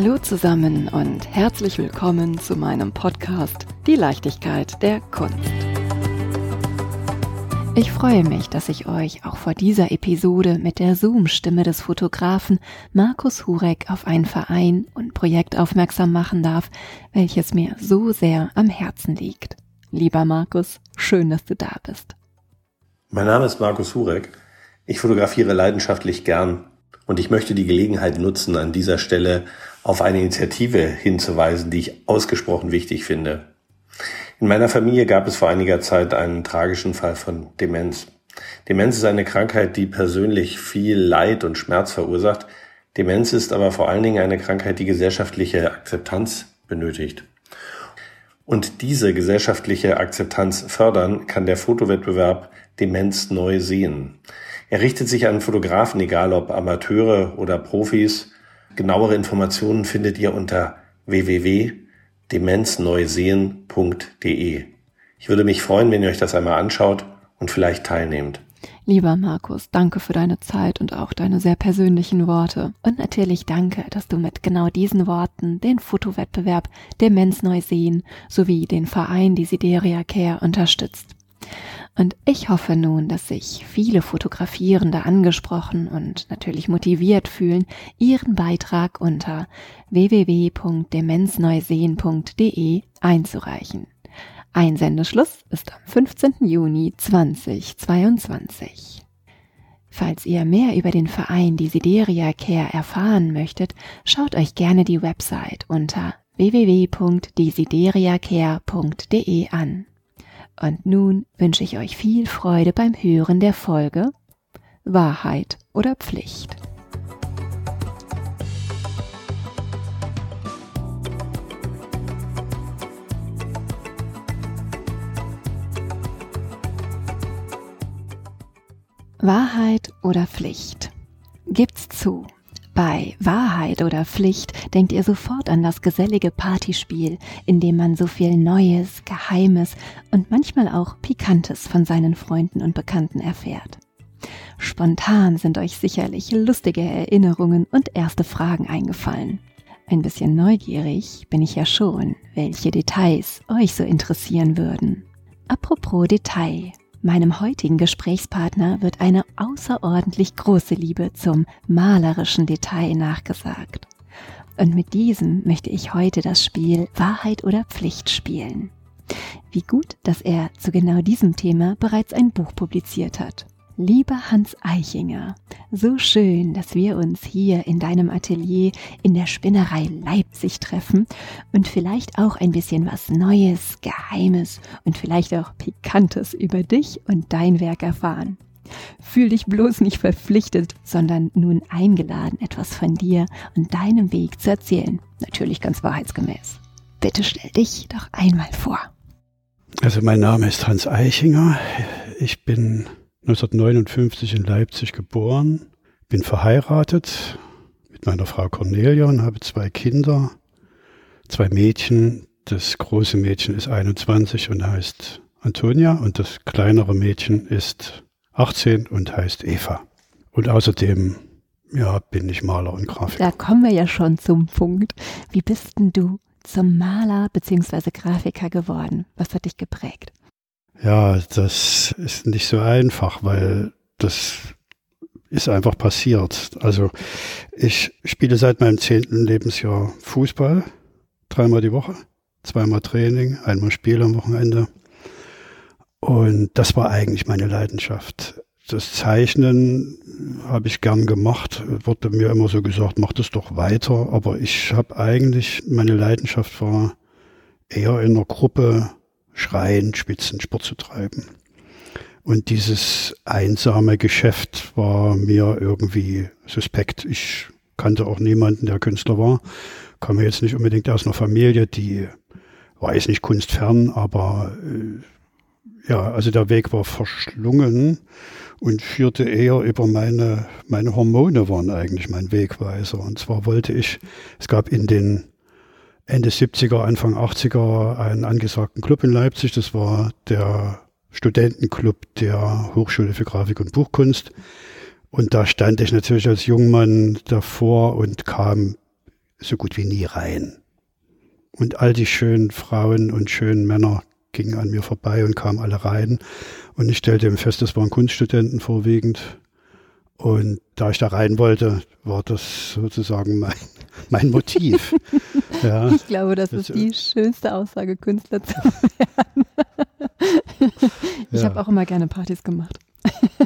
Hallo zusammen und herzlich willkommen zu meinem Podcast Die Leichtigkeit der Kunst. Ich freue mich, dass ich euch auch vor dieser Episode mit der Zoom-Stimme des Fotografen Markus Hurek auf ein Verein und Projekt aufmerksam machen darf, welches mir so sehr am Herzen liegt. Lieber Markus, schön, dass du da bist. Mein Name ist Markus Hurek. Ich fotografiere leidenschaftlich gern und ich möchte die Gelegenheit nutzen, an dieser Stelle auf eine Initiative hinzuweisen, die ich ausgesprochen wichtig finde. In meiner Familie gab es vor einiger Zeit einen tragischen Fall von Demenz. Demenz ist eine Krankheit, die persönlich viel Leid und Schmerz verursacht. Demenz ist aber vor allen Dingen eine Krankheit, die gesellschaftliche Akzeptanz benötigt. Und diese gesellschaftliche Akzeptanz fördern kann der Fotowettbewerb Demenz neu sehen. Er richtet sich an Fotografen, egal ob Amateure oder Profis. Genauere Informationen findet ihr unter www.demenzneusehen.de. Ich würde mich freuen, wenn ihr euch das einmal anschaut und vielleicht teilnehmt. Lieber Markus, danke für deine Zeit und auch deine sehr persönlichen Worte. Und natürlich danke, dass du mit genau diesen Worten den Fotowettbewerb Demenz Neusehen sowie den Verein Desideria Care unterstützt. Und ich hoffe nun, dass sich viele Fotografierende angesprochen und natürlich motiviert fühlen, ihren Beitrag unter www.demenzneusehen.de einzureichen. Einsendeschluss ist am 15. Juni 2022. Falls ihr mehr über den Verein Desideria Care erfahren möchtet, schaut euch gerne die Website unter www.desideriacare.de an. Und nun wünsche ich euch viel Freude beim Hören der Folge Wahrheit oder Pflicht. Wahrheit oder Pflicht? Gibt's zu. Bei Wahrheit oder Pflicht denkt ihr sofort an das gesellige Partyspiel, in dem man so viel Neues, Geheimes und manchmal auch Pikantes von seinen Freunden und Bekannten erfährt. Spontan sind euch sicherlich lustige Erinnerungen und erste Fragen eingefallen. Ein bisschen neugierig bin ich ja schon, welche Details euch so interessieren würden. Apropos Detail, Meinem heutigen Gesprächspartner wird eine außerordentlich große Liebe zum malerischen Detail nachgesagt. Und mit diesem möchte ich heute das Spiel Wahrheit oder Pflicht spielen. Wie gut, dass er zu genau diesem Thema bereits ein Buch publiziert hat. Lieber Hans Eichinger, so schön, dass wir uns hier in deinem Atelier in der Spinnerei Leipzig treffen und vielleicht auch ein bisschen was Neues, Geheimes und vielleicht auch Pikantes über dich und dein Werk erfahren. Fühl dich bloß nicht verpflichtet, sondern nun eingeladen, etwas von dir und deinem Weg zu erzählen. Natürlich ganz wahrheitsgemäß. Bitte stell dich doch einmal vor. Also mein Name ist Hans Eichinger. Ich bin 1959 in Leipzig geboren, bin verheiratet mit meiner Frau Cornelia und habe zwei Kinder, zwei Mädchen. Das große Mädchen ist 21 und heißt Antonia und das kleinere Mädchen ist 18 und heißt Eva. Und außerdem, ja, bin ich Maler und Grafiker. Da kommen wir ja schon zum Punkt. Wie bist denn du zum Maler bzw. Grafiker geworden? Was hat dich geprägt? Ja, das ist nicht so einfach, weil das ist einfach passiert. Also ich spiele seit meinem zehnten Lebensjahr Fußball, dreimal die Woche, zweimal Training, einmal Spiel am Wochenende. Und das war eigentlich meine Leidenschaft. Das Zeichnen habe ich gern gemacht, wurde mir immer so gesagt, mach das doch weiter. Aber ich habe eigentlich, meine Leidenschaft war eher in einer Gruppe schreien, spitzen, Sport zu treiben. Und dieses einsame Geschäft war mir irgendwie suspekt. Ich kannte auch niemanden, der Künstler war. Komme jetzt nicht unbedingt aus einer Familie, die jetzt nicht kunstfern, aber äh, ja, also der Weg war verschlungen und führte eher über meine, meine Hormone waren eigentlich mein Wegweiser. Und zwar wollte ich, es gab in den Ende 70er, Anfang 80er einen angesagten Club in Leipzig. Das war der Studentenclub der Hochschule für Grafik und Buchkunst. Und da stand ich natürlich als Jungmann davor und kam so gut wie nie rein. Und all die schönen Frauen und schönen Männer gingen an mir vorbei und kamen alle rein. Und ich stellte fest, das waren Kunststudenten vorwiegend. Und da ich da rein wollte, war das sozusagen mein, mein Motiv. Ja. Ich glaube, das, ist die schönste Aussage, Künstler zu werden. ich ja. habe auch immer gerne Partys gemacht.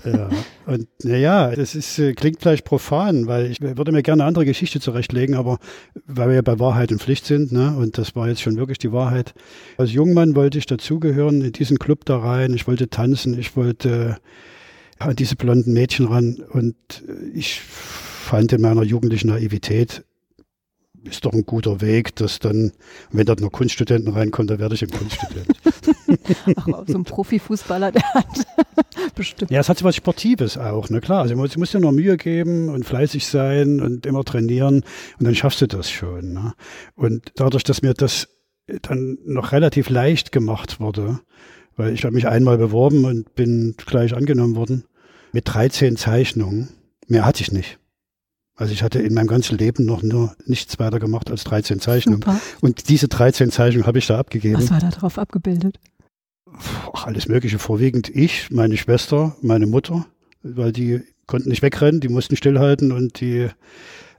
ja, und naja, das ist, äh, klingt vielleicht profan, weil ich würde mir gerne eine andere Geschichte zurechtlegen, aber weil wir ja bei Wahrheit und Pflicht sind, ne, und das war jetzt schon wirklich die Wahrheit. Als Jungmann wollte ich dazugehören, in diesen Club da rein, ich wollte tanzen, ich wollte an diese blonden Mädchen ran und ich fand in meiner jugendlichen Naivität, ist doch ein guter Weg, dass dann, wenn dort noch Kunststudenten reinkommen, dann werde ich ein Kunststudent. Ach, so ein Profifußballer, der hat bestimmt. Ja, es hat so was Sportives auch, ne klar. Also, du musst dir nur Mühe geben und fleißig sein und immer trainieren und dann schaffst du das schon. Ne? Und dadurch, dass mir das dann noch relativ leicht gemacht wurde, weil ich habe mich einmal beworben und bin gleich angenommen worden, mit 13 Zeichnungen, mehr hatte ich nicht. Also ich hatte in meinem ganzen Leben noch nur nichts weiter gemacht als 13 Zeichnungen. Super. Und diese 13 Zeichnungen habe ich da abgegeben. Was war da drauf abgebildet? Ach, alles Mögliche. Vorwiegend ich, meine Schwester, meine Mutter, weil die konnten nicht wegrennen, die mussten stillhalten und die,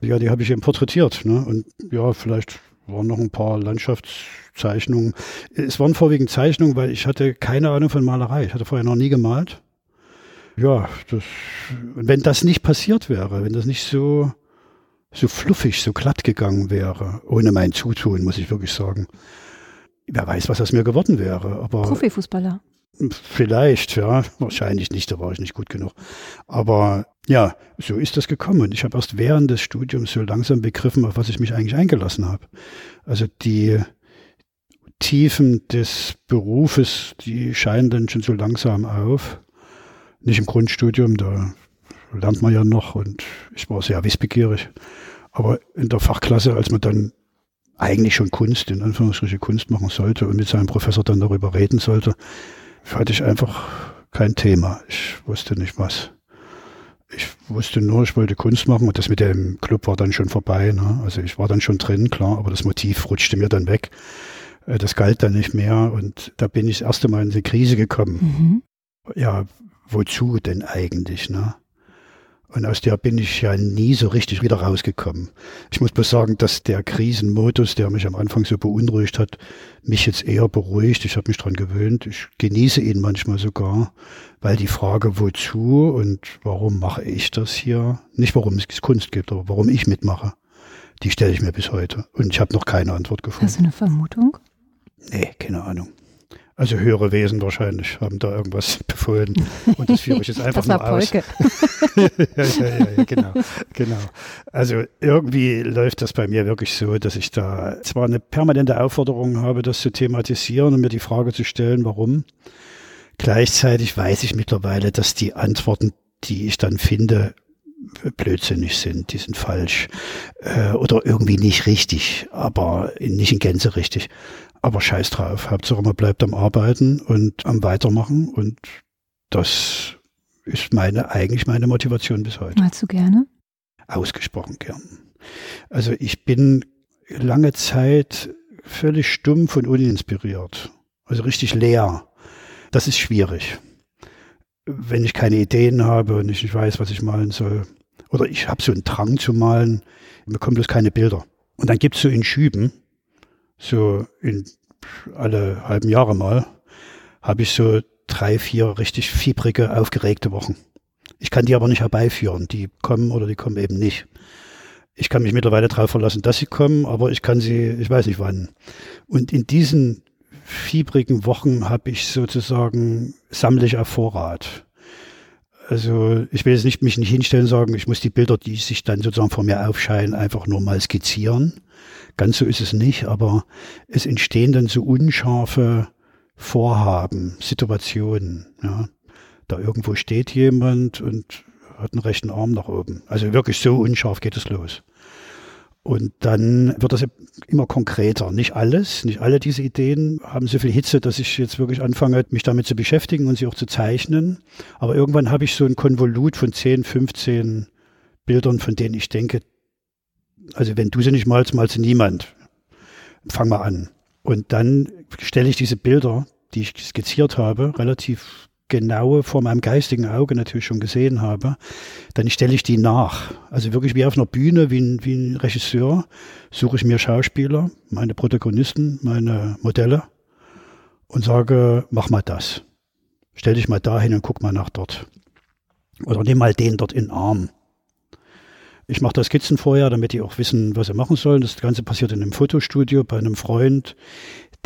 ja, die habe ich eben porträtiert. Ne? Und ja, vielleicht waren noch ein paar Landschaftszeichnungen. Es waren vorwiegend Zeichnungen, weil ich hatte keine Ahnung von Malerei. Ich hatte vorher noch nie gemalt ja, das, wenn das nicht passiert wäre, wenn das nicht so, so fluffig, so glatt gegangen wäre, ohne mein Zutun, muss ich wirklich sagen. Wer weiß, was aus mir geworden wäre. Aber Profifußballer. Vielleicht, ja. Wahrscheinlich nicht, da war ich nicht gut genug. Aber ja, so ist das gekommen. Und ich habe erst während des Studiums so langsam begriffen, auf was ich mich eigentlich eingelassen habe. Also die Tiefen des Berufes, die scheinen dann schon so langsam auf nicht im Grundstudium, da lernt man ja noch und ich war sehr wissbegierig. Aber in der Fachklasse, als man dann eigentlich schon Kunst, in Anführungsstrichen Kunst machen sollte und mit seinem Professor dann darüber reden sollte, hatte ich einfach kein Thema. Ich wusste nicht was. Ich wusste nur, ich wollte Kunst machen und das mit dem Club war dann schon vorbei. Ne? Also ich war dann schon drin, klar, aber das Motiv rutschte mir dann weg. Äh, das galt dann nicht mehr und da bin ich das erste Mal in die Krise gekommen. Mhm. Ja, wozu denn eigentlich, ne? Und aus der bin ich ja nie so richtig wieder rausgekommen. Ich muss bloß sagen, dass der Krisenmodus, der mich am Anfang so beunruhigt hat, mich jetzt eher beruhigt. Ich habe mich dran gewöhnt. Ich genieße ihn manchmal sogar, weil die Frage, wozu und warum mache ich das hier, nicht warum es Kunst gibt, aber warum ich mitmache, die stelle ich mir bis heute. Und ich habe noch keine Antwort gefunden. Hast du eine Vermutung? Nee, keine Ahnung. Also höhere Wesen wahrscheinlich haben da irgendwas befohlen. Und das führe ich jetzt einfach das war nur Polke. aus. ja, ja, ja, ja, genau, genau. Also irgendwie läuft das bei mir wirklich so, dass ich da zwar eine permanente Aufforderung habe, das zu thematisieren und mir die Frage zu stellen, warum. Gleichzeitig weiß ich mittlerweile, dass die Antworten, die ich dann finde, blödsinnig sind, die sind falsch äh, oder irgendwie nicht richtig, aber nicht in Gänze richtig. Aber scheiß drauf. Hauptsache man bleibt am Arbeiten und am Weitermachen und das ist meine, eigentlich meine Motivation bis heute. Malst du gerne? Ausgesprochen gern. Also ich bin lange Zeit völlig stumpf und uninspiriert. Also richtig leer. Das ist schwierig. Wenn ich keine Ideen habe und ich nicht weiß, was ich malen soll. Oder ich habe so einen Drang zu malen, mir kommen bloß keine Bilder. Und dann gibt es so in Schüben, so in alle halben Jahre mal, habe ich so drei, vier richtig fiebrige, aufgeregte Wochen. Ich kann die aber nicht herbeiführen. Die kommen oder die kommen eben nicht. Ich kann mich mittlerweile darauf verlassen, dass sie kommen, aber ich kann sie, ich weiß nicht wann. Und in diesen fiebrigen Wochen habe ich sozusagen, sammle ich auf Vorrat. Also ich will jetzt nicht mich nicht hinstellen sagen, ich muss die Bilder, die sich dann sozusagen vor mir aufscheinen, einfach nur mal skizzieren. Ganz so ist es nicht, aber es entstehen dann so unscharfe Vorhaben, Situationen. Ja. Da irgendwo steht jemand und hat einen rechten Arm nach oben. Also wirklich so unscharf geht es los. Und dann wird das immer konkreter. Nicht alles, nicht alle diese Ideen haben so viel Hitze, dass ich jetzt wirklich anfange, mich damit zu beschäftigen und sie auch zu zeichnen. Aber irgendwann habe ich so ein Konvolut von 10, 15 Bildern, von denen ich denke, Also wenn du sie nicht malst, malst niemand. Fang mal an. Und dann stelle ich diese Bilder, die ich skizziert habe, relativ genau vor meinem geistigen Auge natürlich schon gesehen habe, dann stelle ich die nach. Also wirklich wie auf einer Bühne, wie ein, wie ein Regisseur, suche ich mir Schauspieler, meine Protagonisten, meine Modelle und sage, mach mal das. Stell dich mal dahin und guck mal nach dort. Oder nimm mal den dort in den Arm. Ich mache da Skizzen vorher, damit die auch wissen, was sie machen sollen. Das Ganze passiert in einem Fotostudio bei einem Freund,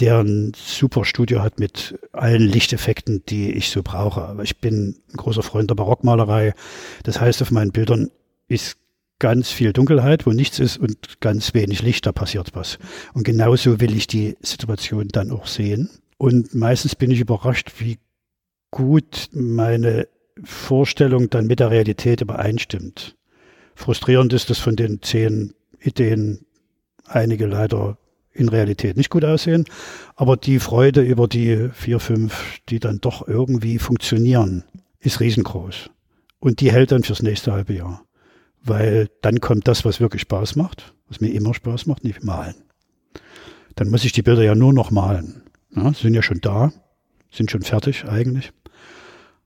der ein super Studio hat mit allen Lichteffekten, die ich so brauche. Aber ich bin ein großer Freund der Barockmalerei. Das heißt, auf meinen Bildern ist ganz viel Dunkelheit, wo nichts ist und ganz wenig Licht, da passiert was. Und genauso will ich die Situation dann auch sehen. Und meistens bin ich überrascht, wie gut meine Vorstellung dann mit der Realität übereinstimmt. Frustrierend ist, dass von den zehn Ideen einige leider in Realität nicht gut aussehen. Aber die Freude über die vier, fünf, die dann doch irgendwie funktionieren, ist riesengroß. Und die hält dann fürs nächste halbe Jahr. Weil dann kommt das, was wirklich Spaß macht, was mir immer Spaß macht, nicht malen. Dann muss ich die Bilder ja nur noch malen. Ja, sind ja schon da, sind schon fertig eigentlich.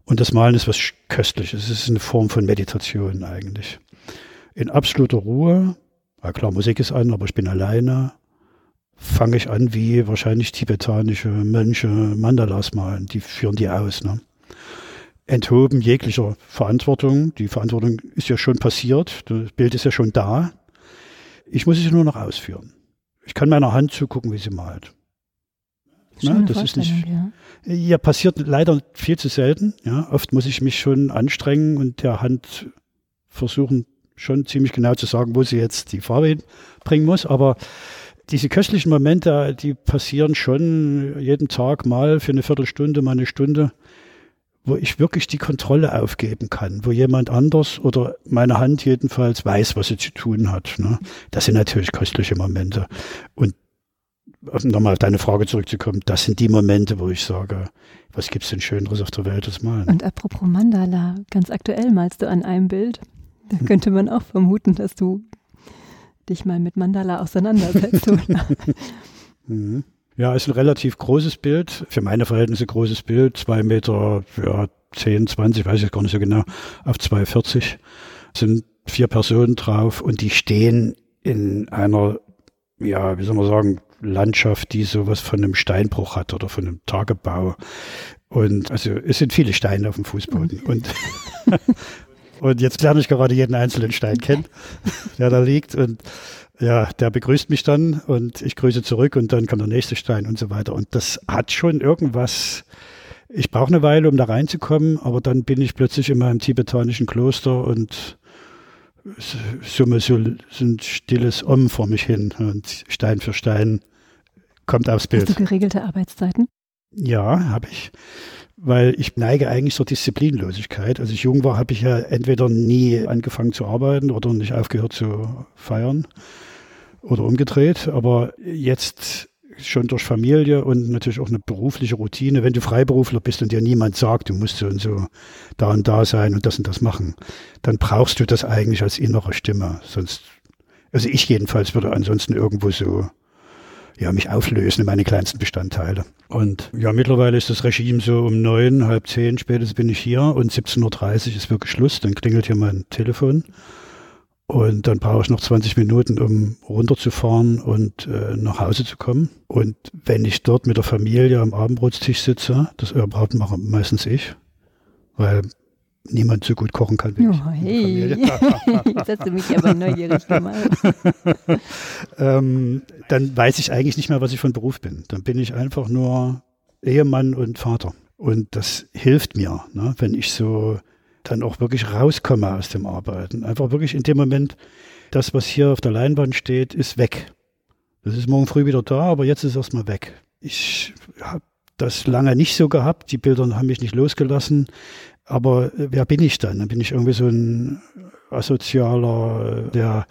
Und das Malen ist was Köstliches. Es ist eine Form von Meditation eigentlich. In absoluter Ruhe. Ja klar, Musik ist an, aber ich bin alleine fange ich an, wie wahrscheinlich tibetanische Mönche Mandalas malen. Die führen die aus. Ne? Enthoben jeglicher Verantwortung. Die Verantwortung ist ja schon passiert. Das Bild ist ja schon da. Ich muss es nur noch ausführen. Ich kann meiner Hand zugucken, wie sie malt. Na, das ist nicht. Ja. ja, passiert leider viel zu selten. Ja, oft muss ich mich schon anstrengen und der Hand versuchen, schon ziemlich genau zu sagen, wo sie jetzt die Farbe hinbringen muss. Aber diese köstlichen Momente, die passieren schon jeden Tag mal für eine Viertelstunde, mal eine Stunde, wo ich wirklich die Kontrolle aufgeben kann, wo jemand anders oder meine Hand jedenfalls weiß, was sie zu tun hat. Ne? Das sind natürlich köstliche Momente. Und um nochmal auf deine Frage zurückzukommen, das sind die Momente, wo ich sage, was gibt es denn Schöneres auf der Welt als Malen? Und apropos Mandala, ganz aktuell malst du an einem Bild. Da könnte man auch vermuten, dass du dich mal mit Mandala auseinandersetzt. mhm. Ja, ist ein relativ großes Bild, für meine Verhältnisse großes Bild, zwei Meter, ja, 10, 20, weiß ich gar nicht so genau, auf 2,40 sind vier Personen drauf und die stehen in einer, ja, wie soll man sagen, Landschaft, die sowas von einem Steinbruch hat oder von einem Tagebau. Und also es sind viele Steine auf dem Fußboden. Mhm. Und Und jetzt lerne ich gerade jeden einzelnen Stein kennen, der da liegt. Und ja, der begrüßt mich dann und ich grüße zurück und dann kommt der nächste Stein und so weiter. Und das hat schon irgendwas. Ich brauche eine Weile, um da reinzukommen, aber dann bin ich plötzlich in meinem tibetanischen Kloster und summe so, ein stilles Om vor mich hin und Stein für Stein kommt aufs Bild. Hast du geregelte Arbeitszeiten? Ja, habe ich weil ich neige eigentlich zur Disziplinlosigkeit. Als ich jung war, habe ich ja entweder nie angefangen zu arbeiten oder nicht aufgehört zu feiern oder umgedreht. Aber jetzt schon durch Familie und natürlich auch eine berufliche Routine, wenn du Freiberufler bist und dir niemand sagt, du musst so und so da und da sein und das und das machen, dann brauchst du das eigentlich als innere Stimme. Sonst, also ich jedenfalls würde ansonsten irgendwo so ja, mich auflösen in meine kleinsten Bestandteile. Und ja, mittlerweile ist das Regime so um neun, halb zehn, spätestens bin ich hier und 17.30 Uhr ist wirklich Schluss, dann klingelt hier mein Telefon. Und dann brauche ich noch 20 Minuten, um runterzufahren und äh, nach Hause zu kommen. Und wenn ich dort mit der Familie am Abendbrotstisch sitze, das überhaupt mache meistens ich, weil niemand so gut kochen kann wie oh, ich. Hey. Jetzt hast du mich aber neugierig gemacht. ähm, dann weiß ich eigentlich nicht mehr, was ich von Beruf bin. Dann bin ich einfach nur Ehemann und Vater. Und das hilft mir, ne, wenn ich so dann auch wirklich rauskomme aus dem Arbeiten. Einfach wirklich in dem Moment, das, was hier auf der Leinwand steht, ist weg. Das ist morgen früh wieder da, aber jetzt ist es erstmal weg. Ich habe das lange nicht so gehabt. Die Bilder haben mich nicht losgelassen. Aber äh, wer bin ich dann? Dann bin ich irgendwie so ein asozialer, der,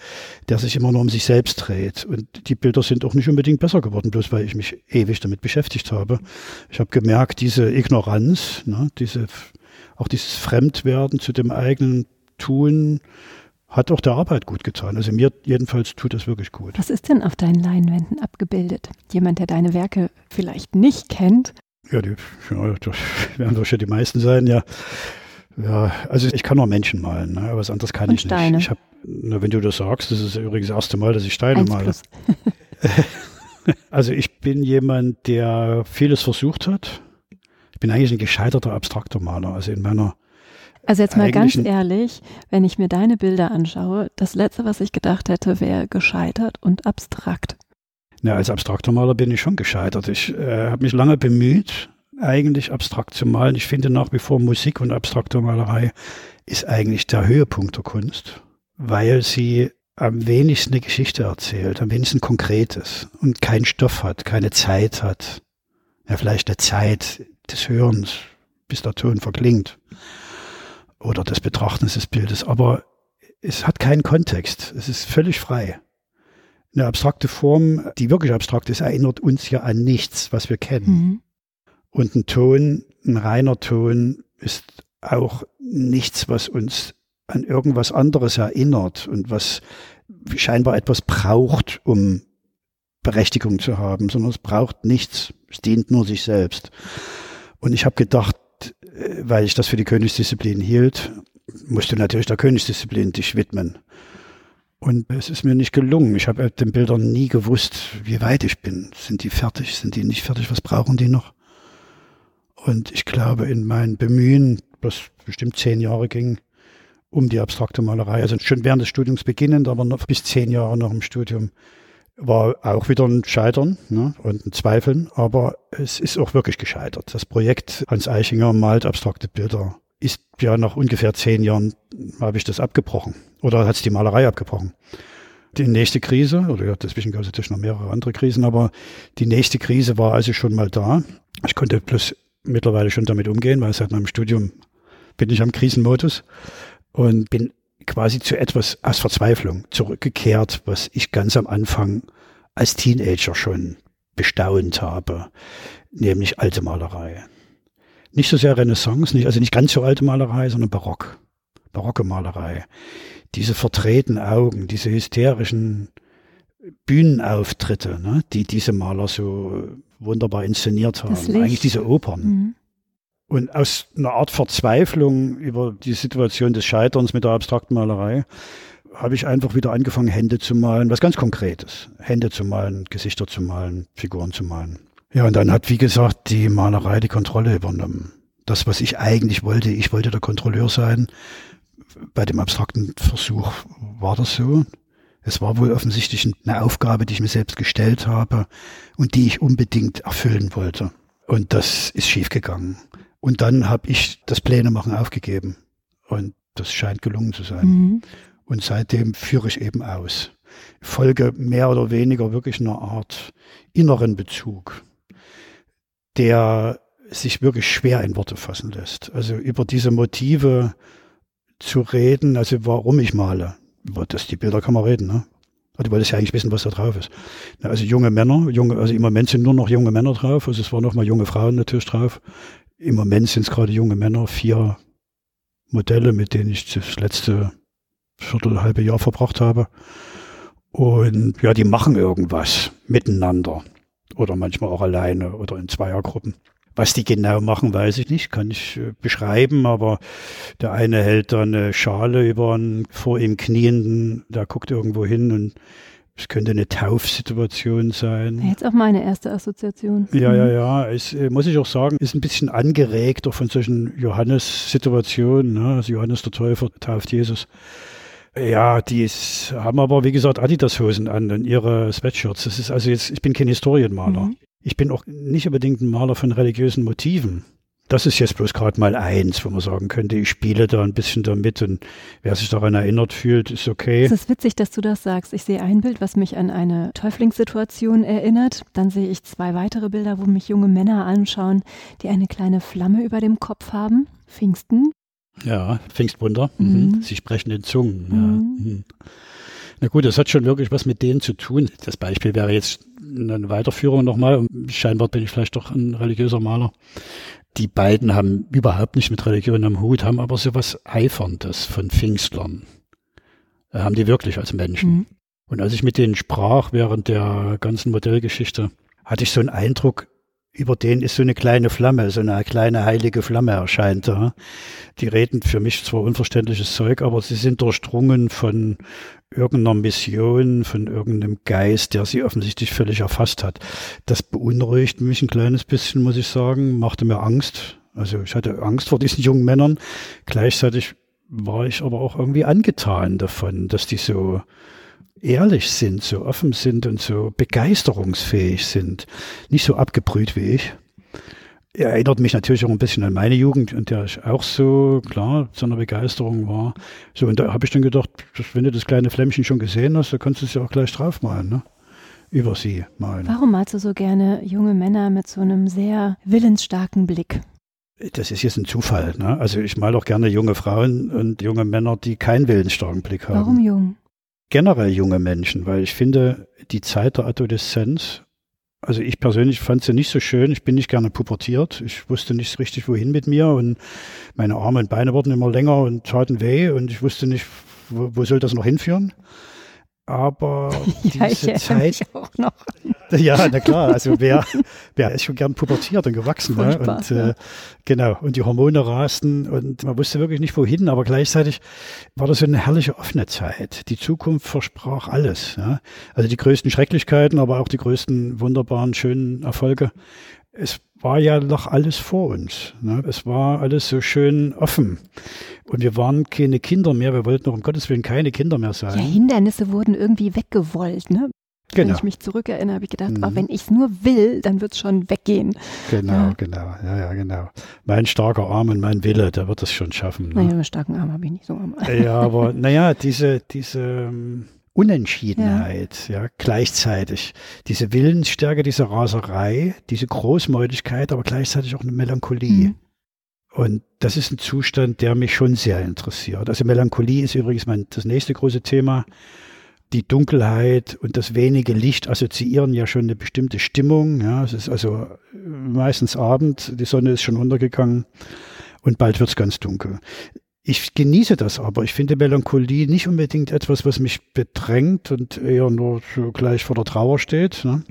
der sich immer nur um sich selbst dreht. Und die Bilder sind auch nicht unbedingt besser geworden, bloß weil ich mich ewig damit beschäftigt habe. Ich habe gemerkt, diese Ignoranz, ne, diese, auch dieses Fremdwerden zu dem eigenen Tun, hat auch der Arbeit gut getan. Also mir jedenfalls tut das wirklich gut. Was ist denn auf deinen Leinwänden abgebildet? Jemand, der deine Werke vielleicht nicht kennt? Ja, die, ja, das werden wahrscheinlich die meisten sein, ja. Ja, also ich kann nur Menschen malen, ne? was anderes kann Und ich Steine. nicht. Ich hab, na, wenn du das sagst, das ist übrigens das erste Mal, dass ich Steine Eins male. Also ich bin jemand, der vieles versucht hat. Ich bin eigentlich ein gescheiterter abstrakter Maler. Also in meiner, Also jetzt mal ganz ehrlich, wenn ich mir deine Bilder anschaue, das letzte, was ich gedacht hätte, wäre gescheitert und abstrakt. Na, als abstrakter Maler bin ich schon gescheitert. Ich äh, habe mich lange bemüht, eigentlich abstrakt zu malen. Ich finde nach wie vor Musik und abstrakte Malerei ist eigentlich der Höhepunkt der Kunst, weil sie am wenigsten eine Geschichte erzählt, am wenigsten Konkretes und keinen Stoff hat, keine Zeit hat. Ja, vielleicht eine Zeit des Hörens, bis der Ton verklingt oder des Betrachtens des Bildes, aber es hat keinen Kontext. Es ist völlig frei. Eine abstrakte Form, die wirklich abstrakt ist, erinnert uns ja an nichts, was wir kennen. Mhm. Und ein Ton, ein reiner Ton ist auch nichts, was uns an irgendwas anderes erinnert und was scheinbar etwas braucht, um Berechtigung zu haben, sondern es braucht nichts. Es dient nur sich selbst. Und ich habe gedacht, äh, weil ich das für die Königsdisziplin hielt, musst du natürlich der Königsdisziplin dich widmen. Und es ist mir nicht gelungen. Ich habe den Bildern nie gewusst, wie weit ich bin. Sind die fertig? Sind die nicht fertig? Was brauchen die noch? Und ich glaube, in meinen Bemühen, was bestimmt zehn Jahre ging, um die abstrakte Malerei, also schon während des Studiums beginnend, aber noch bis zehn Jahre nach dem Studium, war auch wieder ein Scheitern ne, und ein Zweifeln, aber es ist auch wirklich gescheitert. Das Projekt Hans Eichinger malt abstrakte Bilder ist ja nach ungefähr zehn Jahren habe ich das abgebrochen oder hat es die Malerei abgebrochen. Die nächste Krise, oder ja, dazwischen gab es natürlich noch mehrere andere Krisen, aber die nächste Krise war also schon mal da. Ich konnte plus mittlerweile schon damit umgehen, weil seit meinem Studium bin ich am Krisenmodus und bin quasi zu etwas aus Verzweiflung zurückgekehrt, was ich ganz am Anfang als Teenager schon bestaunt habe, nämlich alte Malerei. Nicht so sehr Renaissance, nicht, also nicht ganz so alte Malerei, sondern Barock. Barocke Malerei. Diese verdrehten Augen, diese hysterischen Bühnenauftritte, ne, die diese Maler so wunderbar inszeniert haben. Eigentlich diese Opern. Mhm. Und aus einer Art Verzweiflung über die Situation des Scheiterns mit der abstrakten Malerei habe ich einfach wieder angefangen, Hände zu malen, was ganz Konkretes. Hände zu malen, Gesichter zu malen, Figuren zu malen. Ja, und dann hat, wie gesagt, die Malerei die Kontrolle übernommen. Das, was ich eigentlich wollte, ich wollte der Kontrolleur sein. Bei dem abstrakten Versuch war das so. Es war wohl offensichtlich eine Aufgabe, die ich mir selbst gestellt habe und die ich unbedingt erfüllen wollte. Und das ist schiefgegangen. Und dann habe ich das Pläne machen aufgegeben. Und das scheint gelungen zu sein. Mhm. Und seitdem führe ich eben aus. Folge mehr oder weniger wirklich einer Art inneren Bezug, der sich wirklich schwer in Worte fassen lässt. Also über diese Motive zu reden, also warum ich male. Über das, die Bilder kann man reden, ne? Du wolltest ja eigentlich wissen, was da drauf ist. Also junge Männer, junge, also im Moment sind nur noch junge Männer drauf, also es waren noch mal junge Frauen natürlich drauf. Im Moment sind es gerade junge Männer, vier Modelle, mit denen ich das letzte Viertel, halbe Jahr verbracht habe. Und ja, die machen irgendwas miteinander oder manchmal auch alleine oder in Zweiergruppen. Was die genau machen, weiß ich nicht, kann ich äh, beschreiben, aber der eine hält da eine Schale über einen vor ihm Knienden, der guckt irgendwo hin und es könnte eine Taufsituation sein. Jetzt auch meine erste Assoziation. Ja, ja, Mhm. ja. Es äh, muss ich auch sagen, ist ein bisschen angeregt auch von solchen Johannes-Situationen. Ne? Also Johannes der Täufer tauft Jesus. Ja, die ist, haben aber, wie gesagt, Adidas-Hosen an und ihre Sweatshirts. Das ist also jetzt, ich bin kein Historienmaler. Mhm. Ich bin auch nicht unbedingt ein Maler von religiösen Motiven. Das ist jetzt bloß gerade mal eins, wo man sagen könnte, ich spiele da ein bisschen damit und wer sich daran erinnert fühlt, ist okay. Es ist witzig, dass du das sagst. Ich sehe ein Bild, was mich an eine Täuflingssituation erinnert. Dann sehe ich zwei weitere Bilder, wo mich junge Männer anschauen, die eine kleine Flamme über dem Kopf haben. Pfingsten. Ja, Pfingstwunder. Mhm. Mhm. Sie sprechen in Zungen. Ja. Mhm. Mhm. Na gut, das hat schon wirklich was mit denen zu tun. Das Beispiel wäre jetzt eine Weiterführung nochmal. Scheinbar bin ich vielleicht doch ein religiöser Maler. Die beiden haben überhaupt nicht mit Religion am Hut, haben aber so was Eiferndes von Pfingstlern. Äh, haben die wirklich als Menschen. Mhm. Und als ich mit denen sprach während der ganzen Modellgeschichte, hatte ich so einen Eindruck, über den ist so eine kleine Flamme, so eine kleine heilige Flamme erscheint. Ja. Die reden für mich zwar unverständliches Zeug, aber sie sind durchdrungen von irgendeiner Mission, von irgendeinem Geist, der sie offensichtlich völlig erfasst hat. Das beunruhigt mich ein kleines bisschen, muss ich sagen, machte mir Angst. Also ich hatte Angst vor diesen jungen Männern. Gleichzeitig war ich aber auch irgendwie angetan davon, dass die so ehrlich sind, so offen sind und so begeisterungsfähig sind. Nicht so abgebrüht wie ich. Er erinnert mich natürlich auch ein bisschen an meine Jugend, in der ich auch so, klar, zu einer Begeisterung war. So, und da habe ich dann gedacht, wenn du das kleine Flämmchen schon gesehen hast, dann kannst du es ja auch gleich draufmalen, ne? Über sie malen. Warum malst du so gerne junge Männer mit so einem sehr willensstarken Blick? Das ist jetzt ein Zufall, ne? Also ich male auch gerne junge Frauen und junge Männer, die keinen willensstarken Blick haben. Warum jung? Generell junge Menschen, weil ich finde, die Zeit der Adoleszenz, also ich persönlich fand sie nicht so schön. Ich bin nicht gerne pubertiert. Ich wusste nicht richtig, wohin mit mir und meine Arme und Beine wurden immer länger und taten weh und ich wusste nicht, wo, wo soll das noch hinführen aber ja, diese Zeit. auch noch. Ja, na klar. Also wer, wer ist schon gern pubertiert und gewachsen. ne? Und äh, genau. Und die Hormone rasten und man wusste wirklich nicht wohin, aber gleichzeitig war das so eine herrliche offene Zeit. Die Zukunft versprach alles. Ja? Also die größten Schrecklichkeiten, aber auch die größten wunderbaren, schönen Erfolge. Es war ja noch alles vor uns. Ne? Es war alles so schön offen. Und wir waren keine Kinder mehr. Wir wollten noch um Gottes Willen keine Kinder mehr sein. Ja, Hindernisse wurden irgendwie weggewollt. Ne? Genau. Wenn ich mich zurückerinnere, habe ich gedacht, mhm. oh, wenn ich es nur will, dann wird es schon weggehen. Genau, ja. genau. Ja, ja, genau. Mein starker Arm und mein Wille, der wird es schon schaffen. Ne? Naja, einen starken Arm habe ich nicht so am Ja, aber naja, diese, diese ähm, Unentschiedenheit, ja. ja, gleichzeitig. Diese Willensstärke, diese Raserei, diese Großmäuligkeit, aber gleichzeitig auch eine Melancholie. Mhm. Und das ist ein Zustand, der mich schon sehr interessiert. Also Melancholie ist übrigens mein, das nächste große Thema. Die Dunkelheit und das wenige Licht assoziieren ja schon eine bestimmte Stimmung. Ja, es ist also meistens Abend, die Sonne ist schon untergegangen und bald wird es ganz dunkel. Ich genieße das aber. Ich finde Melancholie nicht unbedingt etwas, was mich bedrängt und eher nur so gleich vor der Trauer steht, ne?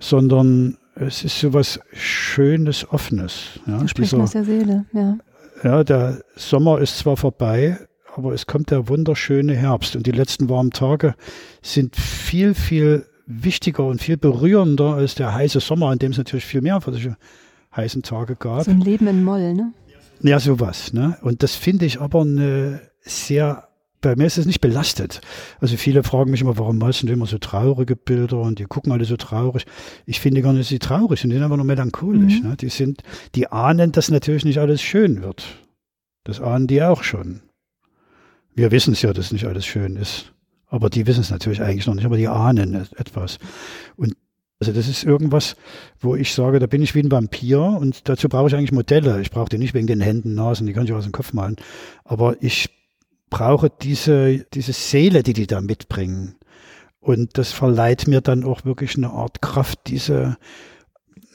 sondern es ist so was Schönes, Offenes. Ja? Du sprichst aus der Seele, ja. Ja, der Sommer ist zwar vorbei, aber es kommt der wunderschöne Herbst und die letzten warmen Tage sind viel, viel wichtiger und viel berührender als der heiße Sommer, in dem es natürlich viel mehr von solche heißen Tage gab. So ein Leben in Moll, ne? Ja, sowas. Ne? Und das finde ich aber eine sehr, bei mir ist es nicht belastet. Also viele fragen mich immer, warum malst du immer so traurige Bilder und die gucken alle so traurig. Ich finde gar nicht, sie traurig sind, die sind einfach nur melancholisch. Mhm. Ne? Die sind, die ahnen, dass natürlich nicht alles schön wird. Das ahnen die auch schon. Wir wissen es ja, dass nicht alles schön ist. Aber die wissen es natürlich eigentlich noch nicht, aber die ahnen etwas. Und also das ist irgendwas, wo ich sage, da bin ich wie ein Vampir und dazu brauche ich eigentlich Modelle. Ich brauche die nicht wegen den Händen, Nasen, die kann ich aus dem Kopf malen. Aber ich brauche diese, diese Seele, die die da mitbringen. Und das verleiht mir dann auch wirklich eine Art Kraft, diese,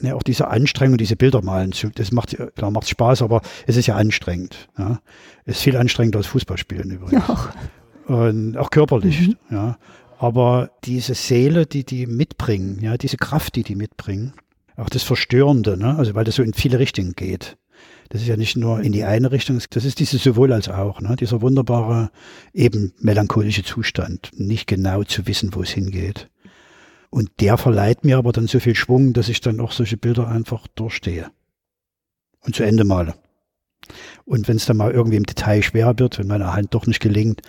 ja, auch diese Anstrengung, diese Bilder malen zu. Das macht, klar, macht Spaß, aber es ist ja anstrengend. Ja. Es ist viel anstrengender als Fußballspielen übrigens. Ja. Und auch körperlich, mhm. ja. Aber diese Seele, die die mitbringen, ja, diese Kraft, die die mitbringen, auch das Verstörende, ne? also weil das so in viele Richtungen geht. Das ist ja nicht nur in die eine Richtung, das ist dieses sowohl als auch, ne? dieser wunderbare, eben melancholische Zustand, nicht genau zu wissen, wo es hingeht. Und der verleiht mir aber dann so viel Schwung, dass ich dann auch solche Bilder einfach durchstehe und zu Ende male. Und wenn es dann mal irgendwie im Detail schwer wird, wenn meine Hand doch nicht gelingt,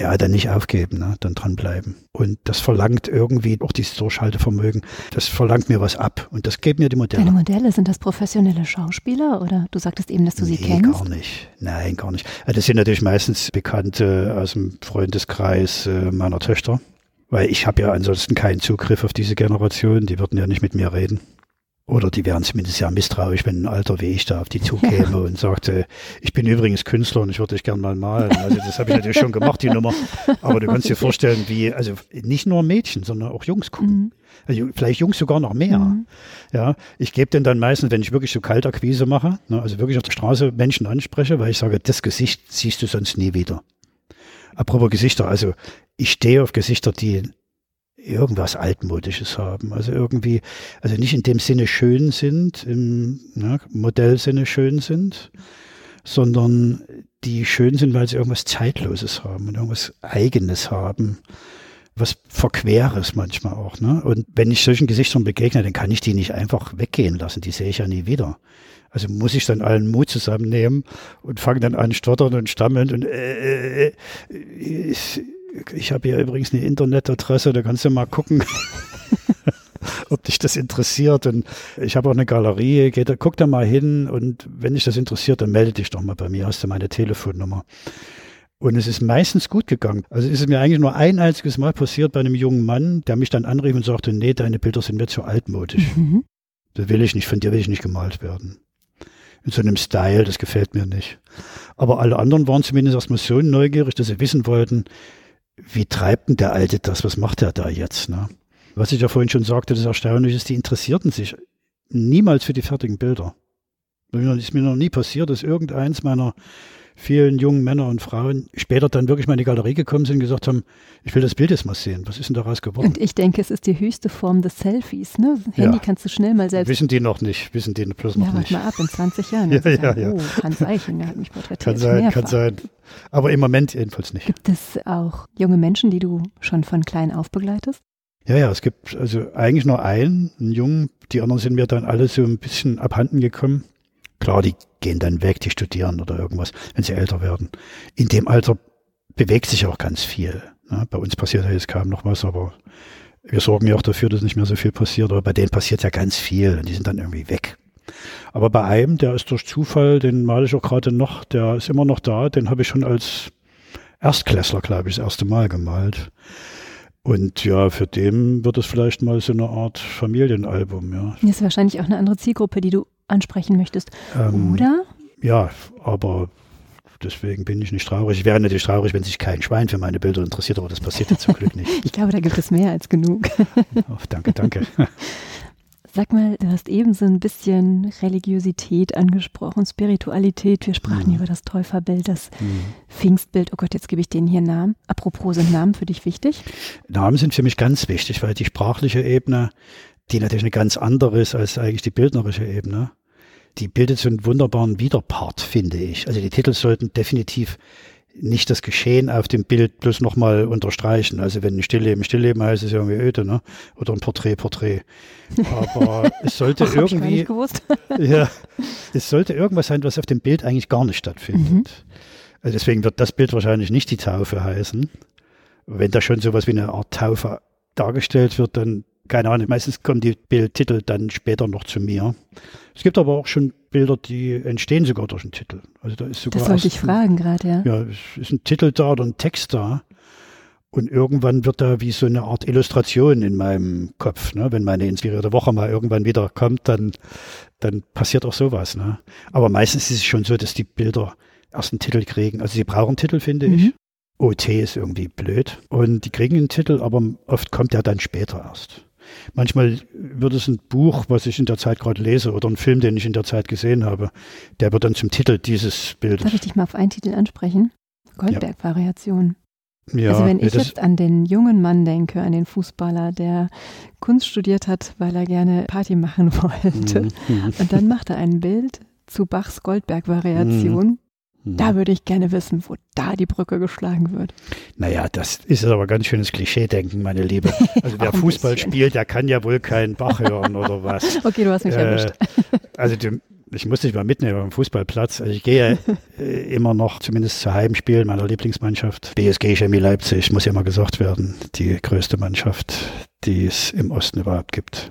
ja, dann nicht aufgeben, ne? dann dranbleiben. Und das verlangt irgendwie auch dieses Durchhaltevermögen. Das verlangt mir was ab und das geben mir die Modelle. Deine Modelle, sind das professionelle Schauspieler oder du sagtest eben, dass du nee, sie kennst? gar nicht. Nein, gar nicht. Das sind natürlich meistens Bekannte aus dem Freundeskreis äh, meiner Töchter, weil ich habe ja ansonsten keinen Zugriff auf diese Generation. Die würden ja nicht mit mir reden. Oder die wären zumindest ja misstrauisch, wenn ein Alter wie ich da auf die zukäme ja. und sagte, ich bin übrigens Künstler und ich würde dich gern mal malen. Also das habe ich natürlich schon gemacht, die Nummer. Aber du kannst dir vorstellen, wie, also nicht nur Mädchen, sondern auch Jungs gucken. Mhm. Also vielleicht Jungs sogar noch mehr. Mhm. Ja, ich gebe denn dann meistens, wenn ich wirklich so Kaltakquise mache, ne, also wirklich auf der Straße Menschen anspreche, weil ich sage, das Gesicht siehst du sonst nie wieder. Apropos Gesichter, also ich stehe auf Gesichter, die irgendwas Altmodisches haben. Also irgendwie, also nicht in dem Sinne schön sind, im ja, Modellsinne schön sind, sondern die schön sind, weil sie irgendwas Zeitloses haben und irgendwas Eigenes haben. Was Verqueres manchmal auch. Ne? Und wenn ich solchen Gesichtern begegne, dann kann ich die nicht einfach weggehen lassen. Die sehe ich ja nie wieder. Also muss ich dann allen Mut zusammennehmen und fange dann an stottern und stammeln und äh, äh, ich, ich habe hier übrigens eine Internetadresse, da kannst du mal gucken. ob dich das interessiert. Und ich habe auch eine Galerie, geh da, guck da mal hin und wenn dich das interessiert, dann melde dich doch mal bei mir, hast du meine Telefonnummer. Und es ist meistens gut gegangen. Also ist es mir eigentlich nur ein einziges Mal passiert bei einem jungen Mann, der mich dann anrief und sagte, nee, deine Bilder sind mir zu altmodisch. Mhm. Das will ich nicht, von dir will ich nicht gemalt werden. In so einem Style, das gefällt mir nicht. Aber alle anderen waren zumindest erstmal so neugierig, dass sie wissen wollten, wie treibt denn der Alte das? Was macht er da jetzt? Ne? Was ich ja vorhin schon sagte, das Erstaunliche ist, die interessierten sich niemals für die fertigen Bilder. Es ist mir noch nie passiert, dass irgendeins meiner vielen jungen Männer und Frauen später dann wirklich mal in die Galerie gekommen sind und gesagt haben, ich will das Bild jetzt mal sehen. Was ist denn daraus geworden? Und ich denke, es ist die höchste Form des Selfies. Ne? Handy ja. kannst du schnell mal selbst. Wissen die noch nicht, wissen die bloß noch ja, nicht. Ja, mal ab, in 20 Jahren. ja, ja, ja. Oh, Hans Eichinger hat mich porträtiert. Kann sein, mehrfach. kann sein. Aber im Moment jedenfalls nicht. Gibt es auch junge Menschen, die du schon von klein auf begleitest? Ja, ja, es gibt also eigentlich nur einen, einen Jungen. Die anderen sind mir dann alle so ein bisschen abhanden gekommen. Klar, die gehen dann weg, die studieren oder irgendwas, wenn sie älter werden. In dem Alter bewegt sich auch ganz viel. Ne? Bei uns passiert ja jetzt kaum noch was, aber wir sorgen ja auch dafür, dass nicht mehr so viel passiert. Aber bei denen passiert ja ganz viel und die sind dann irgendwie weg. Aber bei einem, der ist durch Zufall, den male ich auch gerade noch, der ist immer noch da, den habe ich schon als Erstklässler, glaube ich, das erste Mal gemalt. Und ja, für den wird es vielleicht mal so eine Art Familienalbum, ja. Das ist wahrscheinlich auch eine andere Zielgruppe, die du ansprechen möchtest, ähm, oder? Ja, aber deswegen bin ich nicht traurig. Ich wäre natürlich traurig, wenn sich kein Schwein für meine Bilder interessiert, aber das passiert ja zum Glück nicht. ich glaube, da gibt es mehr als genug. oh, danke, danke. Sag mal, du hast eben so ein bisschen Religiosität angesprochen, Spiritualität. Wir sprachen mhm. über das Täuferbild, das mhm. Pfingstbild. Oh Gott, jetzt gebe ich denen hier Namen. Apropos, sind Namen für dich wichtig? Namen sind für mich ganz wichtig, weil die sprachliche Ebene, die natürlich eine ganz andere ist als eigentlich die bildnerische Ebene, die bildet so einen wunderbaren Widerpart, finde ich. Also die Titel sollten definitiv nicht das Geschehen auf dem Bild bloß nochmal unterstreichen. Also wenn ein Stillleben, Stillleben heißt es irgendwie öde, ne? Oder ein Porträt, Porträt. Aber es sollte Ach, irgendwie. ja, es sollte irgendwas sein, was auf dem Bild eigentlich gar nicht stattfindet. Mhm. Also deswegen wird das Bild wahrscheinlich nicht die Taufe heißen. Wenn da schon sowas wie eine Art Taufe dargestellt wird, dann keine Ahnung, meistens kommen die Bildtitel dann später noch zu mir. Es gibt aber auch schon Bilder, die entstehen sogar durch einen Titel. Also da ist sogar das wollte ich fragen gerade, ja. Ja, es ist ein Titel da oder ein Text da. Und irgendwann wird da wie so eine Art Illustration in meinem Kopf. Ne? Wenn meine inspirierte Woche mal irgendwann wieder kommt, dann, dann passiert auch sowas. Ne? Aber meistens ist es schon so, dass die Bilder erst einen Titel kriegen. Also sie brauchen einen Titel, finde mhm. ich. OT ist irgendwie blöd. Und die kriegen einen Titel, aber oft kommt der dann später erst. Manchmal wird es ein Buch, was ich in der Zeit gerade lese, oder ein Film, den ich in der Zeit gesehen habe, der wird dann zum Titel dieses Bildes. Darf ich dich mal auf einen Titel ansprechen? Goldberg-Variation. Ja, also wenn ich jetzt an den jungen Mann denke, an den Fußballer, der Kunst studiert hat, weil er gerne Party machen wollte, mhm. und dann macht er ein Bild zu Bachs Goldberg-Variation, mhm. Da mhm. würde ich gerne wissen, wo da die Brücke geschlagen wird. Naja, das ist aber ganz schönes Klischee-Denken, meine Liebe. Also wer Fußball bisschen. spielt, der kann ja wohl keinen Bach hören oder was. Okay, du hast mich äh, erwischt. Also die, ich muss dich mal mitnehmen am Fußballplatz. Also ich gehe äh, immer noch, zumindest zu Heimspielen meiner Lieblingsmannschaft. BSG Chemie Leipzig, muss ja mal gesagt werden, die größte Mannschaft, die es im Osten überhaupt gibt.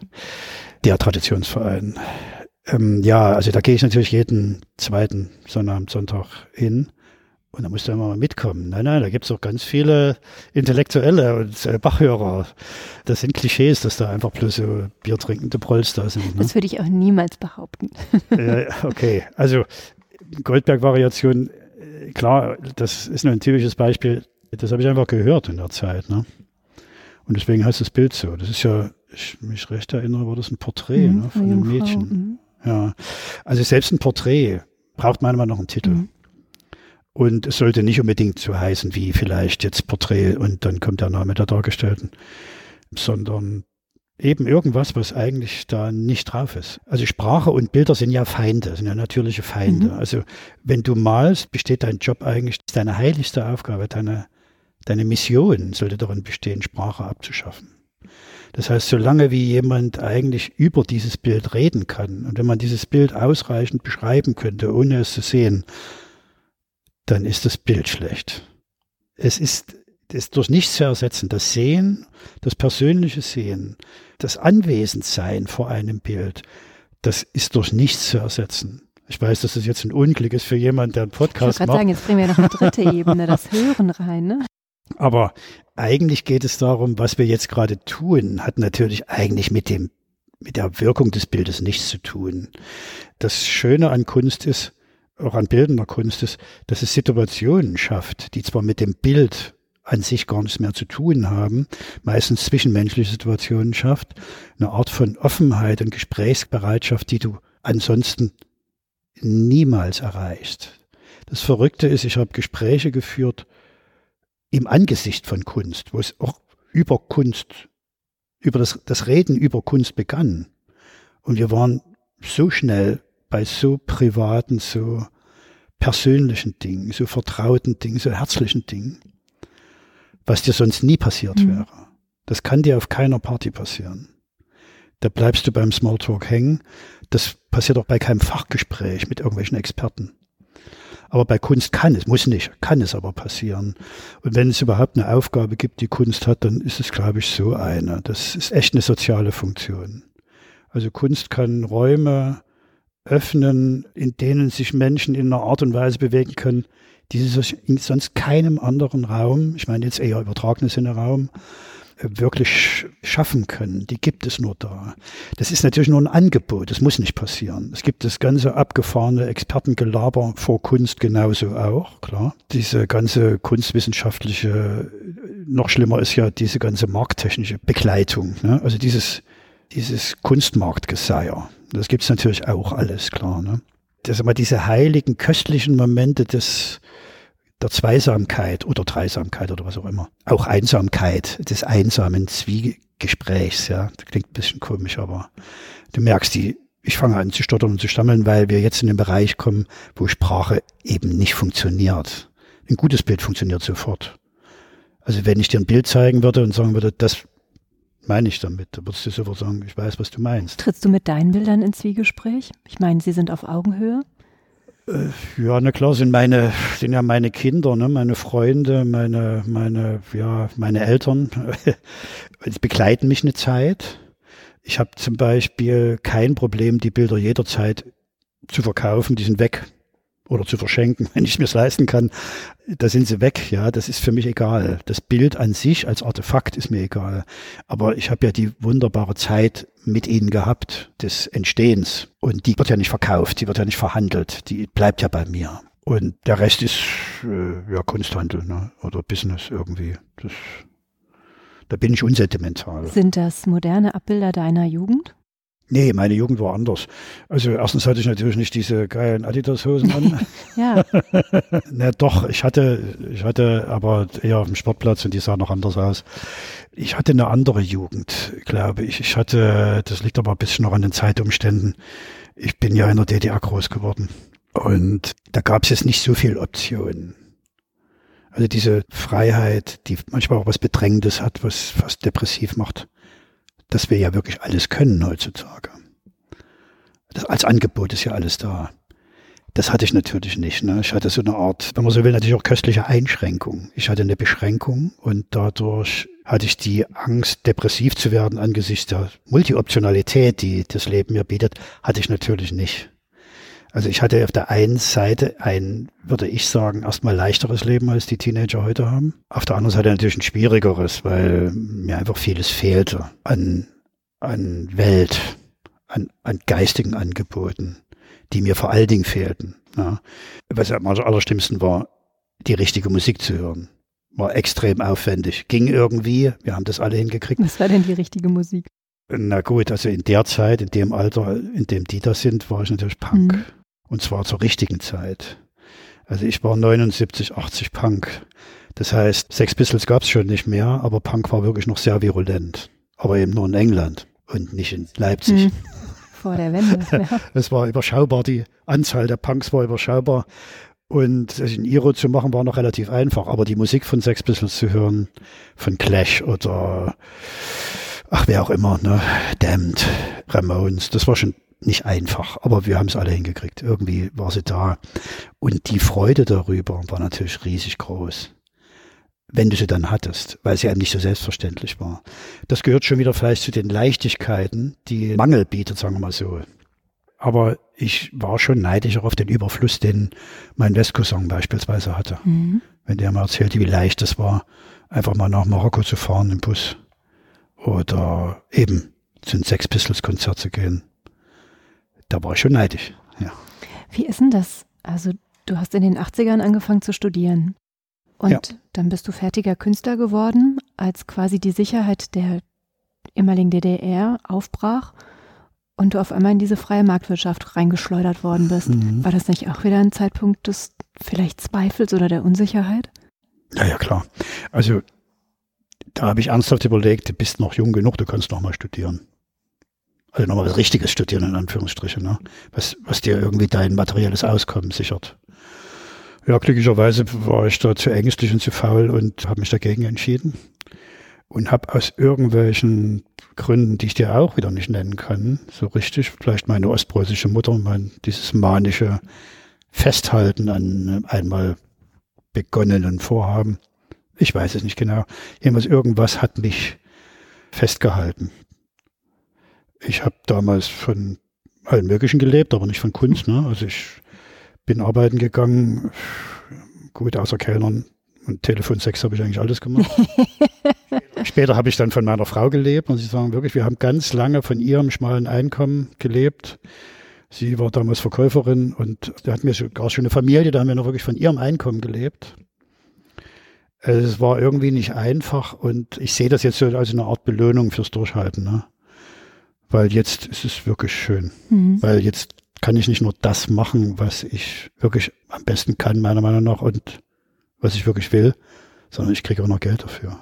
Der Traditionsverein. Ähm, ja, also da gehe ich natürlich jeden zweiten Sonnabend, Sonntag hin. Und da musst du immer mal mitkommen. Nein, nein, da gibt es auch ganz viele Intellektuelle und äh, Bachhörer. Das sind Klischees, dass da einfach bloß so biertrinkende Prolls da sind. Ne? Das würde ich auch niemals behaupten. äh, okay, also Goldberg-Variation, äh, klar, das ist nur ein typisches Beispiel. Das habe ich einfach gehört in der Zeit. Ne? Und deswegen heißt das Bild so. Das ist ja, ich mich recht erinnere, war das ein Porträt mhm, ne, von einem Mädchen. Mhm. Ja, also selbst ein Porträt braucht Meinung nach einen Titel. Mhm. Und es sollte nicht unbedingt so heißen wie vielleicht jetzt Porträt und dann kommt der Name der Dargestellten, sondern eben irgendwas, was eigentlich da nicht drauf ist. Also Sprache und Bilder sind ja Feinde, sind ja natürliche Feinde. Mhm. Also wenn du malst, besteht dein Job eigentlich, deine heiligste Aufgabe, deine, deine Mission sollte darin bestehen, Sprache abzuschaffen. Das heißt, solange wie jemand eigentlich über dieses Bild reden kann und wenn man dieses Bild ausreichend beschreiben könnte, ohne es zu sehen, dann ist das Bild schlecht. Es ist, ist durch nichts zu ersetzen. Das Sehen, das persönliche Sehen, das Anwesendsein vor einem Bild, das ist durch nichts zu ersetzen. Ich weiß, dass das jetzt ein Unglück ist für jemanden, der einen Podcast ich macht. Ich sagen, jetzt bringen wir noch eine dritte Ebene, das Hören rein, ne? Aber eigentlich geht es darum, was wir jetzt gerade tun, hat natürlich eigentlich mit dem, mit der Wirkung des Bildes nichts zu tun. Das Schöne an Kunst ist, auch an bildender Kunst ist, dass es Situationen schafft, die zwar mit dem Bild an sich gar nichts mehr zu tun haben, meistens zwischenmenschliche Situationen schafft, eine Art von Offenheit und Gesprächsbereitschaft, die du ansonsten niemals erreichst. Das Verrückte ist, ich habe Gespräche geführt im Angesicht von Kunst, wo es auch über Kunst, über das, das Reden über Kunst begann. Und wir waren so schnell bei so privaten, so persönlichen Dingen, so vertrauten Dingen, so herzlichen Dingen, was dir sonst nie passiert mhm. wäre. Das kann dir auf keiner Party passieren. Da bleibst du beim Smalltalk hängen. Das passiert auch bei keinem Fachgespräch mit irgendwelchen Experten. Aber bei Kunst kann es, muss nicht, kann es aber passieren. Und wenn es überhaupt eine Aufgabe gibt, die Kunst hat, dann ist es, glaube ich, so eine. Das ist echt eine soziale Funktion. Also Kunst kann Räume öffnen, in denen sich Menschen in einer Art und Weise bewegen können, die sie in sonst keinem anderen Raum, ich meine jetzt eher übertragenes Sinne Raum, äh, wirklich schaffen können. Die gibt es nur da. Das ist natürlich nur ein Angebot. Das muss nicht passieren. Es gibt das ganze abgefahrene Expertengelaber vor Kunst genauso auch, klar. Diese ganze kunstwissenschaftliche, noch schlimmer ist ja diese ganze markttechnische Begleitung. Ne? Also dieses, dieses Kunstmarktgeseier. Das gibt's natürlich auch alles, klar. Ne? Das immer diese heiligen, köstlichen Momente des, der Zweisamkeit oder Dreisamkeit oder was auch immer. Auch Einsamkeit, des einsamen Zwiegesprächs, ja. Das klingt ein bisschen komisch, aber du merkst die, ich fange an zu stottern und zu stammeln, weil wir jetzt in den Bereich kommen, wo Sprache eben nicht funktioniert. Ein gutes Bild funktioniert sofort. Also wenn ich dir ein Bild zeigen würde und sagen würde, das meine ich damit? Da würdest du sofort sagen, ich weiß, was du meinst. Trittst du mit deinen Bildern ins Zwiegespräch? Ich meine, sie sind auf Augenhöhe. Äh, ja, na klar, sind meine, sind ja meine Kinder, ne, meine Freunde, meine, meine, ja, meine Eltern. Die begleiten mich eine Zeit. Ich habe zum Beispiel kein Problem, die Bilder jederzeit zu verkaufen, die sind weg oder zu verschenken, wenn ich es mir leisten kann, da sind sie weg, ja, das ist für mich egal. Das Bild an sich als Artefakt ist mir egal. Aber ich habe ja die wunderbare Zeit mit ihnen gehabt, des Entstehens. Und die wird ja nicht verkauft, die wird ja nicht verhandelt, die bleibt ja bei mir. Und der Rest ist äh, ja Kunsthandel ne? oder Business irgendwie. Das, da bin ich unsentimental. Sind das moderne Abbilder deiner Jugend? Nee, meine Jugend war anders. Also erstens hatte ich natürlich nicht diese geilen Adidas-Hosen an. ja. Na doch, ich hatte, ich hatte aber eher auf dem Sportplatz und die sah noch anders aus. Ich hatte eine andere Jugend, glaube ich. Ich hatte, das liegt aber ein bisschen noch an den Zeitumständen. Ich bin ja in der DDR groß geworden. Und da gab es jetzt nicht so viel Optionen. Also diese Freiheit, die manchmal auch was Bedrängendes hat, was fast depressiv macht dass wir ja wirklich alles können heutzutage. Das, als Angebot ist ja alles da. Das hatte ich natürlich nicht. Ne? Ich hatte so eine Art, wenn man so will, natürlich auch köstliche Einschränkung. Ich hatte eine Beschränkung und dadurch hatte ich die Angst, depressiv zu werden angesichts der Multioptionalität, die das Leben mir bietet, hatte ich natürlich nicht. Also ich hatte auf der einen Seite ein, würde ich sagen, erstmal leichteres Leben, als die Teenager heute haben. Auf der anderen Seite natürlich ein schwierigeres, weil mir einfach vieles fehlte an, an Welt, an, an geistigen Angeboten, die mir vor allen Dingen fehlten. Ja. Was am allerstimmsten war, die richtige Musik zu hören. War extrem aufwendig. Ging irgendwie, wir haben das alle hingekriegt. Was war denn die richtige Musik? Na gut, also in der Zeit, in dem Alter, in dem die da sind, war ich natürlich Punk. Mhm. Und zwar zur richtigen Zeit. Also ich war 79, 80 Punk. Das heißt, Sex Pistols gab es schon nicht mehr, aber Punk war wirklich noch sehr virulent. Aber eben nur in England und nicht in Leipzig. Hm. Vor der Wende. Ja. Es war überschaubar, die Anzahl der Punks war überschaubar. Und ein Iro zu machen war noch relativ einfach, aber die Musik von Sex Pistols zu hören, von Clash oder ach wer auch immer, ne, Damned, Ramones, das war schon nicht einfach, aber wir haben es alle hingekriegt. Irgendwie war sie da. Und die Freude darüber war natürlich riesig groß. Wenn du sie dann hattest, weil sie einem nicht so selbstverständlich war. Das gehört schon wieder vielleicht zu den Leichtigkeiten, die Mangel bietet, sagen wir mal so. Aber ich war schon neidisch auf den Überfluss, den mein Westcousin beispielsweise hatte. Mhm. Wenn der mal erzählte, wie leicht es war, einfach mal nach Marokko zu fahren im Bus. Oder eben zu einem Sex Pistols Konzert zu gehen da war ich schon neidisch. Ja. Wie ist denn das? Also du hast in den 80ern angefangen zu studieren. Und ja. dann bist du fertiger Künstler geworden, als quasi die Sicherheit der ehemaligen DDR aufbrach und du auf einmal in diese freie Marktwirtschaft reingeschleudert worden bist. Mhm. War das nicht auch wieder ein Zeitpunkt des vielleicht Zweifels oder der Unsicherheit? Ja, ja, klar. Also da habe ich ernsthaft überlegt, du bist noch jung genug, du kannst noch mal studieren. Also nochmal was Richtiges studieren, in Anführungsstrichen, ne? was, was dir irgendwie dein materielles Auskommen sichert. Ja, glücklicherweise war ich da zu ängstlich und zu faul und habe mich dagegen entschieden. Und habe aus irgendwelchen Gründen, die ich dir auch wieder nicht nennen kann, so richtig, vielleicht meine ostpreußische Mutter, mein, dieses manische Festhalten an einmal begonnenen Vorhaben, ich weiß es nicht genau, jedenfalls irgendwas hat mich festgehalten ich habe damals von allen möglichen gelebt, aber nicht von Kunst. Ne? Also ich bin arbeiten gegangen, gut, außer Kellnern und Telefonsex habe ich eigentlich alles gemacht. Später habe ich dann von meiner Frau gelebt, muss ich sagen, wirklich, wir haben ganz lange von ihrem schmalen Einkommen gelebt. Sie war damals Verkäuferin und da hatten wir sogar schon eine Familie, da haben wir noch wirklich von ihrem Einkommen gelebt. Es war irgendwie nicht einfach und ich sehe das jetzt so als eine Art Belohnung fürs Durchhalten. Ne? Weil jetzt ist es wirklich schön. Mhm. Weil jetzt kann ich nicht nur das machen, was ich wirklich am besten kann, meiner Meinung nach, und was ich wirklich will, sondern ich kriege auch noch Geld dafür.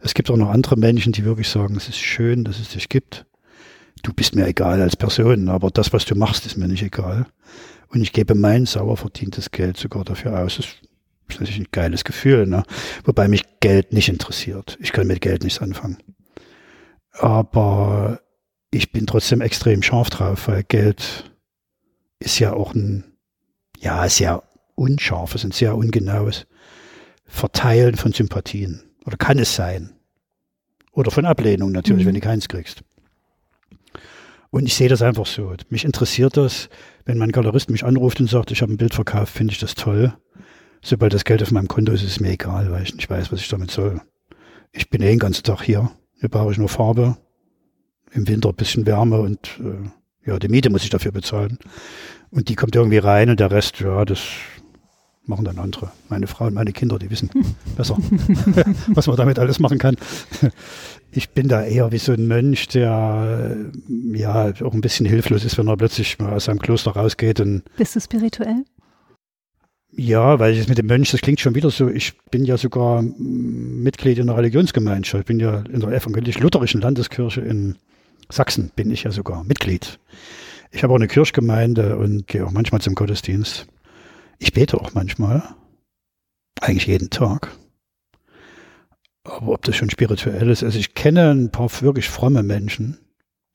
Es gibt auch noch andere Menschen, die wirklich sagen, es ist schön, dass es dich gibt. Du bist mir egal als Person, aber das, was du machst, ist mir nicht egal. Und ich gebe mein sauer verdientes Geld sogar dafür aus. Das ist natürlich ein geiles Gefühl, ne? Wobei mich Geld nicht interessiert. Ich kann mit Geld nichts anfangen. Aber ich bin trotzdem extrem scharf drauf, weil Geld ist ja auch ein, ja, sehr unscharfes und sehr ungenaues Verteilen von Sympathien. Oder kann es sein. Oder von Ablehnung natürlich, mhm. wenn du keins kriegst. Und ich sehe das einfach so. Mich interessiert das, wenn mein Galerist mich anruft und sagt, ich habe ein Bild verkauft, finde ich das toll. Sobald das Geld auf meinem Konto ist, ist es mir egal, weil ich nicht weiß, was ich damit soll. Ich bin eh den ganzen Tag hier. Hier brauche ich nur Farbe, im Winter ein bisschen Wärme und äh, ja, die Miete muss ich dafür bezahlen. Und die kommt irgendwie rein und der Rest, ja, das machen dann andere. Meine Frau und meine Kinder, die wissen besser, was man damit alles machen kann. Ich bin da eher wie so ein Mönch, der ja auch ein bisschen hilflos ist, wenn er plötzlich mal aus seinem Kloster rausgeht. Und Bist du spirituell? Ja, weil es mit dem Mönch, das klingt schon wieder so, ich bin ja sogar Mitglied in einer Religionsgemeinschaft, ich bin ja in der evangelisch-lutherischen Landeskirche in Sachsen bin ich ja sogar Mitglied. Ich habe auch eine Kirchgemeinde und gehe auch manchmal zum Gottesdienst. Ich bete auch manchmal. Eigentlich jeden Tag. Aber ob das schon spirituell ist, also ich kenne ein paar wirklich fromme Menschen,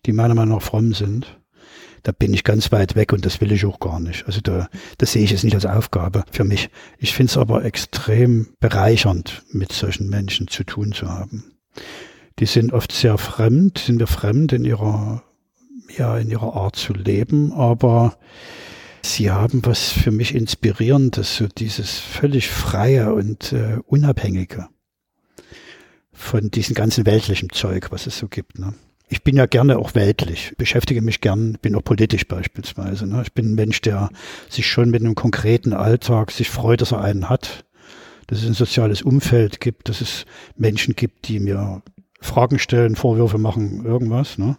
die meiner Meinung nach fromm sind. Da bin ich ganz weit weg und das will ich auch gar nicht. Also da, das sehe ich jetzt nicht als Aufgabe für mich. Ich finde es aber extrem bereichernd, mit solchen Menschen zu tun zu haben die sind oft sehr fremd, sind mir fremd in ihrer, ja, in ihrer Art zu leben, aber sie haben was für mich Inspirierendes, so dieses völlig freie und äh, unabhängige von diesem ganzen weltlichen Zeug, was es so gibt. Ne? Ich bin ja gerne auch weltlich, beschäftige mich gern, bin auch politisch beispielsweise. Ne? Ich bin ein Mensch, der sich schon mit einem konkreten Alltag sich freut, dass er einen hat, dass es ein soziales Umfeld gibt, dass es Menschen gibt, die mir Fragen stellen, Vorwürfe machen, irgendwas. Ne?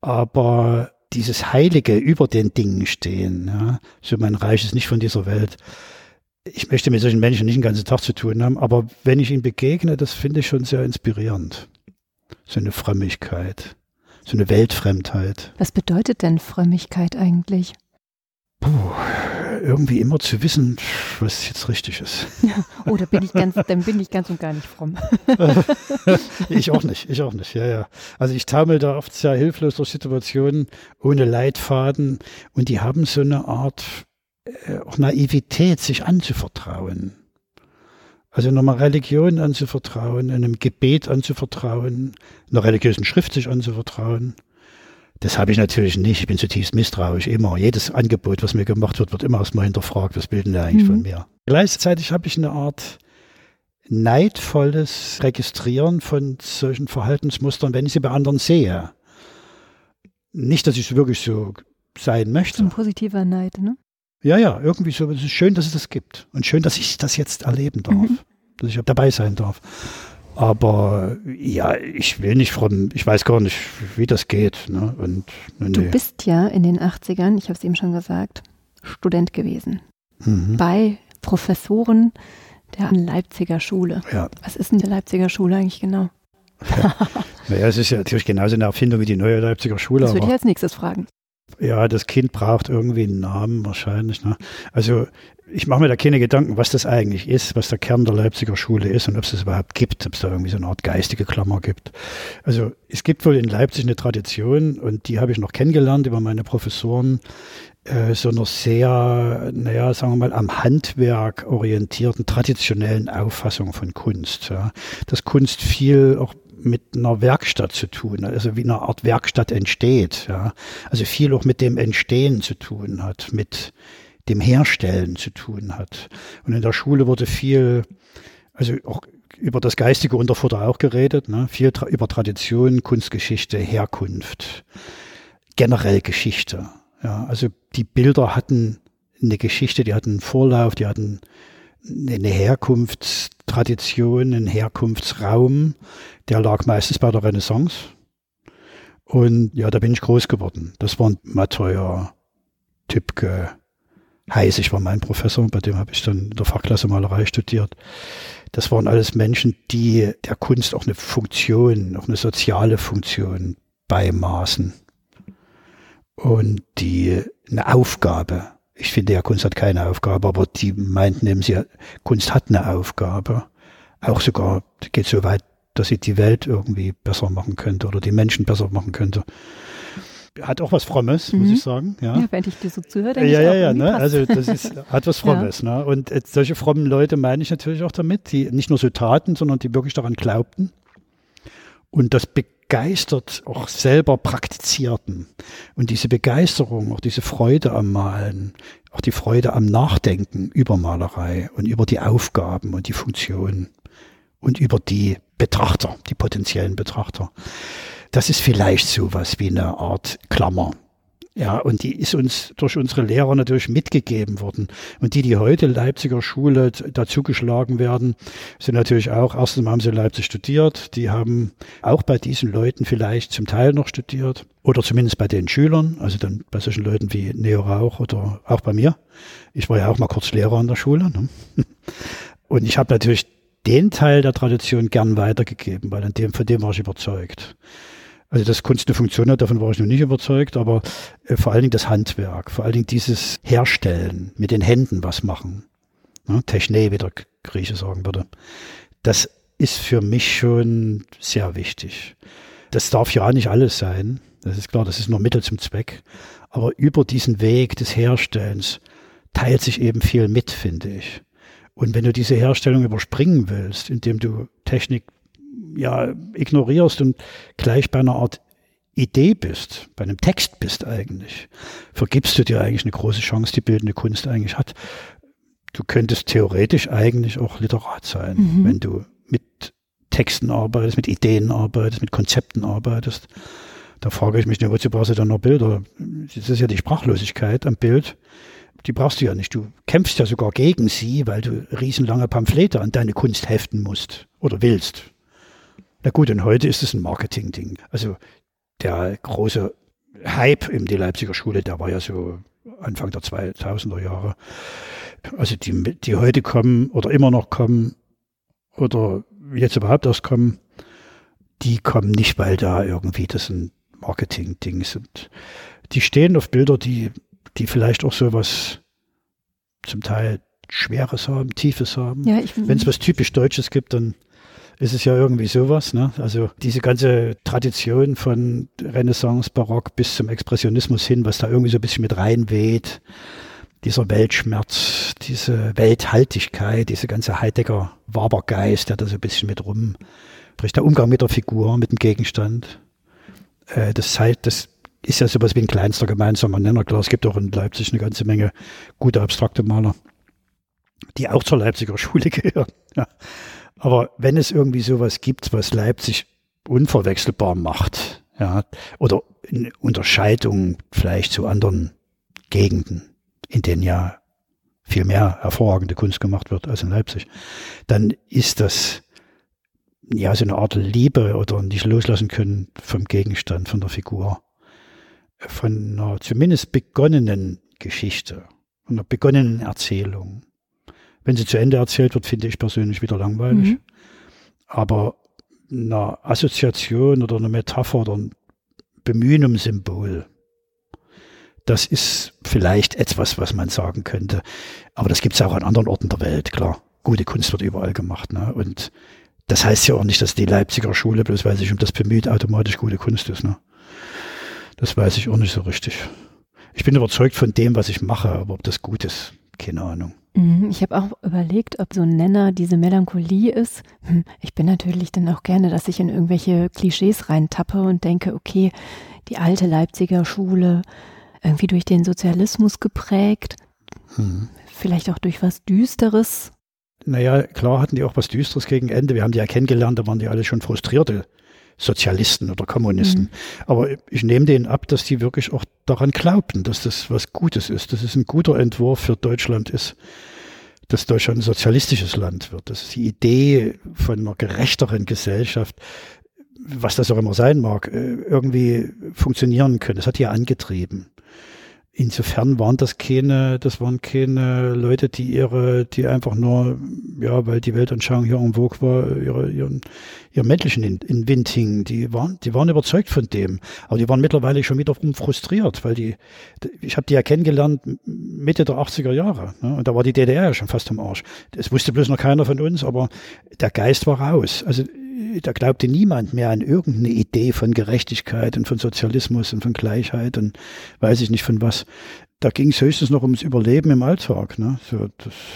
Aber dieses Heilige über den Dingen stehen, ja, so mein Reich ist nicht von dieser Welt, ich möchte mit solchen Menschen nicht den ganzen Tag zu tun haben, aber wenn ich ihnen begegne, das finde ich schon sehr inspirierend. So eine Frömmigkeit, so eine Weltfremdheit. Was bedeutet denn Frömmigkeit eigentlich? Puh, irgendwie immer zu wissen, was jetzt richtig ist. Ja, oh, bin ich ganz, dann bin ich ganz und gar nicht fromm. ich auch nicht, ich auch nicht, ja, ja. Also ich taumel da oft sehr hilflos durch Situationen ohne Leitfaden und die haben so eine Art äh, auch Naivität, sich anzuvertrauen. Also nochmal Religion anzuvertrauen, einem Gebet anzuvertrauen, einer religiösen Schrift sich anzuvertrauen. Das habe ich natürlich nicht. Ich bin zutiefst misstrauisch, immer. Jedes Angebot, was mir gemacht wird, wird immer erstmal hinterfragt, was bilden die eigentlich mhm. von mir. Gleichzeitig habe ich eine Art neidvolles Registrieren von solchen Verhaltensmustern, wenn ich sie bei anderen sehe. Nicht, dass ich wirklich so sein möchte. ein positiver Neid, ne? Ja, ja, irgendwie so. Es ist schön, dass es das gibt. Und schön, dass ich das jetzt erleben darf. Mhm. Dass ich dabei sein darf. Aber ja, ich will nicht von, ich weiß gar nicht, wie das geht. Ne? Und, nee. Du bist ja in den 80ern, ich habe es eben schon gesagt, Student gewesen. Mhm. Bei Professoren der Leipziger Schule. Ja. Was ist denn die Leipziger Schule eigentlich genau? Ja. naja, es ist ja natürlich genauso eine Erfindung wie die neue Leipziger Schule. Das würde ich als nächstes fragen. Ja, das Kind braucht irgendwie einen Namen wahrscheinlich. Ne? Also ich mache mir da keine Gedanken, was das eigentlich ist, was der Kern der Leipziger Schule ist und ob es das überhaupt gibt, ob es da irgendwie so eine Art geistige Klammer gibt. Also es gibt wohl in Leipzig eine Tradition und die habe ich noch kennengelernt über meine Professoren, äh, so einer sehr, naja, sagen wir mal, am Handwerk orientierten, traditionellen Auffassung von Kunst. Ja. Dass Kunst viel auch mit einer Werkstatt zu tun, also wie eine Art Werkstatt entsteht, ja. Also viel auch mit dem Entstehen zu tun hat, mit dem Herstellen zu tun hat. Und in der Schule wurde viel, also auch über das Geistige Unterfutter auch geredet, ne? viel tra über Tradition, Kunstgeschichte, Herkunft, generell Geschichte. Ja, also die Bilder hatten eine Geschichte, die hatten einen Vorlauf, die hatten eine Herkunftstradition, einen Herkunftsraum, der lag meistens bei der Renaissance. Und ja, da bin ich groß geworden. Das waren Mattheuer, Tübke, Heisig war mein Professor, bei dem habe ich dann in der Fachklasse Malerei studiert. Das waren alles Menschen, die der Kunst auch eine Funktion, auch eine soziale Funktion beimaßen. Und die eine Aufgabe ich finde ja, Kunst hat keine Aufgabe, aber die meinten eben, sie, Kunst hat eine Aufgabe. Auch sogar geht so weit, dass sie die Welt irgendwie besser machen könnte oder die Menschen besser machen könnte. Hat auch was Frommes, mhm. muss ich sagen. Ja, ja wenn ich dir so zuhöre, denke ja, ich ja, ja, ne? Also das ist, hat was Frommes. ja. ne? Und solche frommen Leute meine ich natürlich auch damit, die nicht nur so taten, sondern die wirklich daran glaubten. Und das begeistert auch selber praktizierten. Und diese Begeisterung, auch diese Freude am Malen, auch die Freude am Nachdenken über Malerei und über die Aufgaben und die Funktionen und über die Betrachter, die potenziellen Betrachter. Das ist vielleicht sowas wie eine Art Klammer ja, und die ist uns durch unsere Lehrer natürlich mitgegeben worden. Und die, die heute Leipziger Schule dazugeschlagen werden, sind natürlich auch, erstens haben sie Leipzig studiert, die haben auch bei diesen Leuten vielleicht zum Teil noch studiert oder zumindest bei den Schülern, also dann bei solchen Leuten wie Neo Rauch oder auch bei mir. Ich war ja auch mal kurz Lehrer an der Schule. Ne? Und ich habe natürlich den Teil der Tradition gern weitergegeben, weil an dem, von dem war ich überzeugt. Also dass Kunst eine Funktion hat, davon war ich noch nicht überzeugt, aber äh, vor allen Dingen das Handwerk, vor allen Dingen dieses Herstellen, mit den Händen was machen. Ne? Techne, wie der Grieche sagen würde. Das ist für mich schon sehr wichtig. Das darf ja nicht alles sein. Das ist klar, das ist nur Mittel zum Zweck. Aber über diesen Weg des Herstellens teilt sich eben viel mit, finde ich. Und wenn du diese Herstellung überspringen willst, indem du Technik ja ignorierst und gleich bei einer Art Idee bist, bei einem Text bist eigentlich, vergibst du dir eigentlich eine große Chance, die bildende Kunst eigentlich hat. Du könntest theoretisch eigentlich auch Literat sein, mhm. wenn du mit Texten arbeitest, mit Ideen arbeitest, mit Konzepten arbeitest. Da frage ich mich, wozu brauchst du dann noch Bilder? Das ist ja die Sprachlosigkeit am Bild. Die brauchst du ja nicht. Du kämpfst ja sogar gegen sie, weil du riesenlange Pamphlete an deine Kunst heften musst oder willst. Na gut, und heute ist es ein Marketing-Ding. Also der große Hype in der Leipziger Schule, der war ja so Anfang der 2000er Jahre. Also die, die heute kommen oder immer noch kommen oder jetzt überhaupt erst kommen, die kommen nicht, weil da irgendwie das ein Marketing-Ding sind. Die stehen auf Bilder, die, die vielleicht auch so was zum Teil Schweres haben, Tiefes haben. Ja, Wenn es was typisch Deutsches gibt, dann ist es ja irgendwie sowas. Ne? Also diese ganze Tradition von Renaissance, Barock bis zum Expressionismus hin, was da irgendwie so ein bisschen mit reinweht, dieser Weltschmerz, diese Welthaltigkeit, diese ganze Heidegger Wabergeist, der da so ein bisschen mit rum spricht, der Umgang mit der Figur, mit dem Gegenstand. Äh, das, das ist ja sowas wie ein kleinster gemeinsamer Nenner. Klar, es gibt auch in Leipzig eine ganze Menge gute abstrakte Maler, die auch zur Leipziger Schule gehören. Ja. Aber wenn es irgendwie sowas gibt, was Leipzig unverwechselbar macht, ja, oder eine Unterscheidung vielleicht zu anderen Gegenden, in denen ja viel mehr hervorragende Kunst gemacht wird als in Leipzig, dann ist das ja so eine Art Liebe oder nicht loslassen können vom Gegenstand, von der Figur, von einer zumindest begonnenen Geschichte, von einer begonnenen Erzählung. Wenn sie zu Ende erzählt wird, finde ich persönlich wieder langweilig. Mhm. Aber eine Assoziation oder eine Metapher oder ein Bemühen um Symbol, das ist vielleicht etwas, was man sagen könnte. Aber das gibt es auch an anderen Orten der Welt, klar. Gute Kunst wird überall gemacht. Ne? Und das heißt ja auch nicht, dass die Leipziger Schule, bloß weil sich um das bemüht, automatisch gute Kunst ist. Ne? Das weiß ich auch nicht so richtig. Ich bin überzeugt von dem, was ich mache, aber ob das gut ist, keine Ahnung. Mhm, ich habe auch überlegt, ob so ein Nenner diese Melancholie ist. Hm, ich bin natürlich dann auch gerne, dass ich in irgendwelche Klischees reintappe und denke, okay, die alte Leipziger Schule, irgendwie durch den Sozialismus geprägt, hm. vielleicht auch durch was Düsteres. Naja, klar hatten die auch was Düsteres gegen Ende. Wir haben die ja kennengelernt, da waren die alle schon frustrierte Sozialisten oder Kommunisten. Mhm. Aber ich nehme denen ab, dass die wirklich auch daran glaubten, dass das was Gutes ist, dass es ein guter Entwurf für Deutschland ist, dass Deutschland ein sozialistisches Land wird. Das ist die Idee von einer gerechteren Gesellschaft, was das auch immer sein mag, äh, irgendwie funktionieren können. Das hat die ja angetrieben. Insofern waren das keine, das waren keine Leute, die ihre, die einfach nur, ja, weil die Weltanschauung hier en vogue war, ihre, ihren, ihren Männlichen in, in Wind hingen. Die waren, die waren überzeugt von dem. Aber die waren mittlerweile schon wiederum frustriert, weil die, ich habe die ja kennengelernt Mitte der 80er Jahre. Ne? Und da war die DDR ja schon fast am Arsch. Das wusste bloß noch keiner von uns, aber der Geist war raus. Also da glaubte niemand mehr an irgendeine Idee von Gerechtigkeit und von Sozialismus und von Gleichheit und weiß ich nicht von was. Da ging es höchstens noch ums Überleben im Alltag. Ne? So,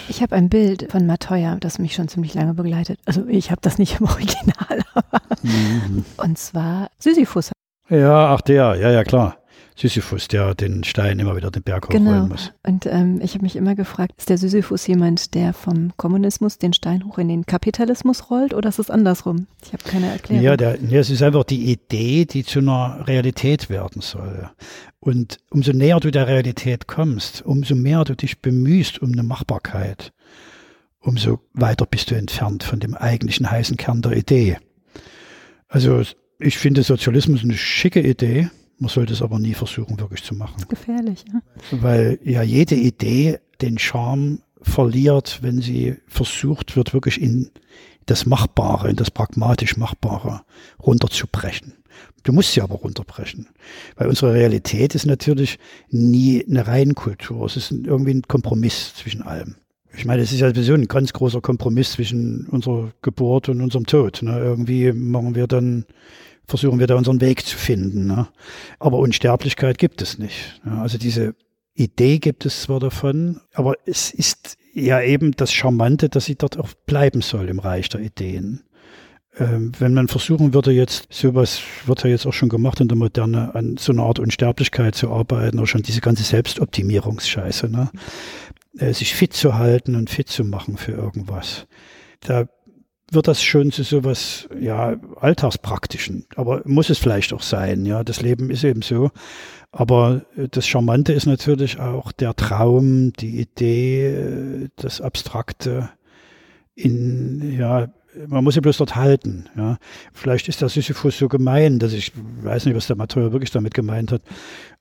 ich habe ein Bild von Matoya, das mich schon ziemlich lange begleitet. Also ich habe das nicht im Original, aber mhm. und zwar Sisyphus. Ja, ach der, ja, ja, klar. Sisyphus, der den Stein immer wieder den Berg genau. hochrollen muss. Und ähm, ich habe mich immer gefragt, ist der Sisyphus jemand, der vom Kommunismus den Stein hoch in den Kapitalismus rollt oder ist es andersrum? Ich habe keine Erklärung. Ja, der, ja, es ist einfach die Idee, die zu einer Realität werden soll. Und umso näher du der Realität kommst, umso mehr du dich bemühst um eine Machbarkeit, umso weiter bist du entfernt von dem eigentlichen heißen Kern der Idee. Also ich finde Sozialismus eine schicke Idee man sollte es aber nie versuchen, wirklich zu machen. Gefährlich, ja. Weil ja jede Idee den Charme verliert, wenn sie versucht wird, wirklich in das Machbare, in das pragmatisch Machbare runterzubrechen. Du musst sie aber runterbrechen. Weil unsere Realität ist natürlich nie eine Reihenkultur. Es ist irgendwie ein Kompromiss zwischen allem. Ich meine, es ist ja sowieso ein ganz großer Kompromiss zwischen unserer Geburt und unserem Tod. Ne? Irgendwie machen wir dann versuchen wir da unseren Weg zu finden. Ne? Aber Unsterblichkeit gibt es nicht. Ja? Also diese Idee gibt es zwar davon, aber es ist ja eben das Charmante, dass sie dort auch bleiben soll im Reich der Ideen. Ähm, wenn man versuchen würde, jetzt sowas wird ja jetzt auch schon gemacht in der Moderne, an so einer Art Unsterblichkeit zu arbeiten, oder schon diese ganze Selbstoptimierungsscheiße, ne? Äh, sich fit zu halten und fit zu machen für irgendwas. Da wird das schon zu sowas, ja, alltagspraktischen. Aber muss es vielleicht auch sein, ja. Das Leben ist eben so. Aber das Charmante ist natürlich auch der Traum, die Idee, das Abstrakte in, ja, man muss sie bloß dort halten. Ja. Vielleicht ist der Sisyphus so gemein, dass ich weiß nicht, was der Matthäus wirklich damit gemeint hat.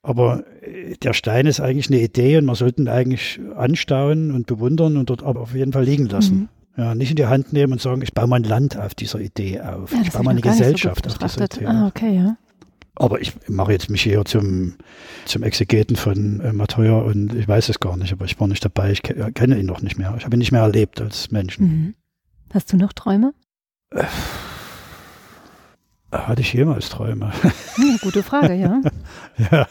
Aber äh, der Stein ist eigentlich eine Idee und man sollte ihn eigentlich anstauen und bewundern und dort aber auf jeden Fall liegen lassen. Ja, nicht in die Hand nehmen und sagen, ich baue mein Land auf dieser Idee auf. Ja, ich baue meine Gesellschaft so auf dieser Idee. Ah, okay, ja. Aber ich mache jetzt mich hier zum, zum Exegeten von äh, Matthäus und ich weiß es gar nicht, aber ich war nicht dabei. Ich kenne ihn noch nicht mehr. Ich habe ihn nicht mehr erlebt als Menschen. Mhm. Hast du noch Träume? Äh, hatte ich jemals Träume? Hm, gute Frage, ja. ja.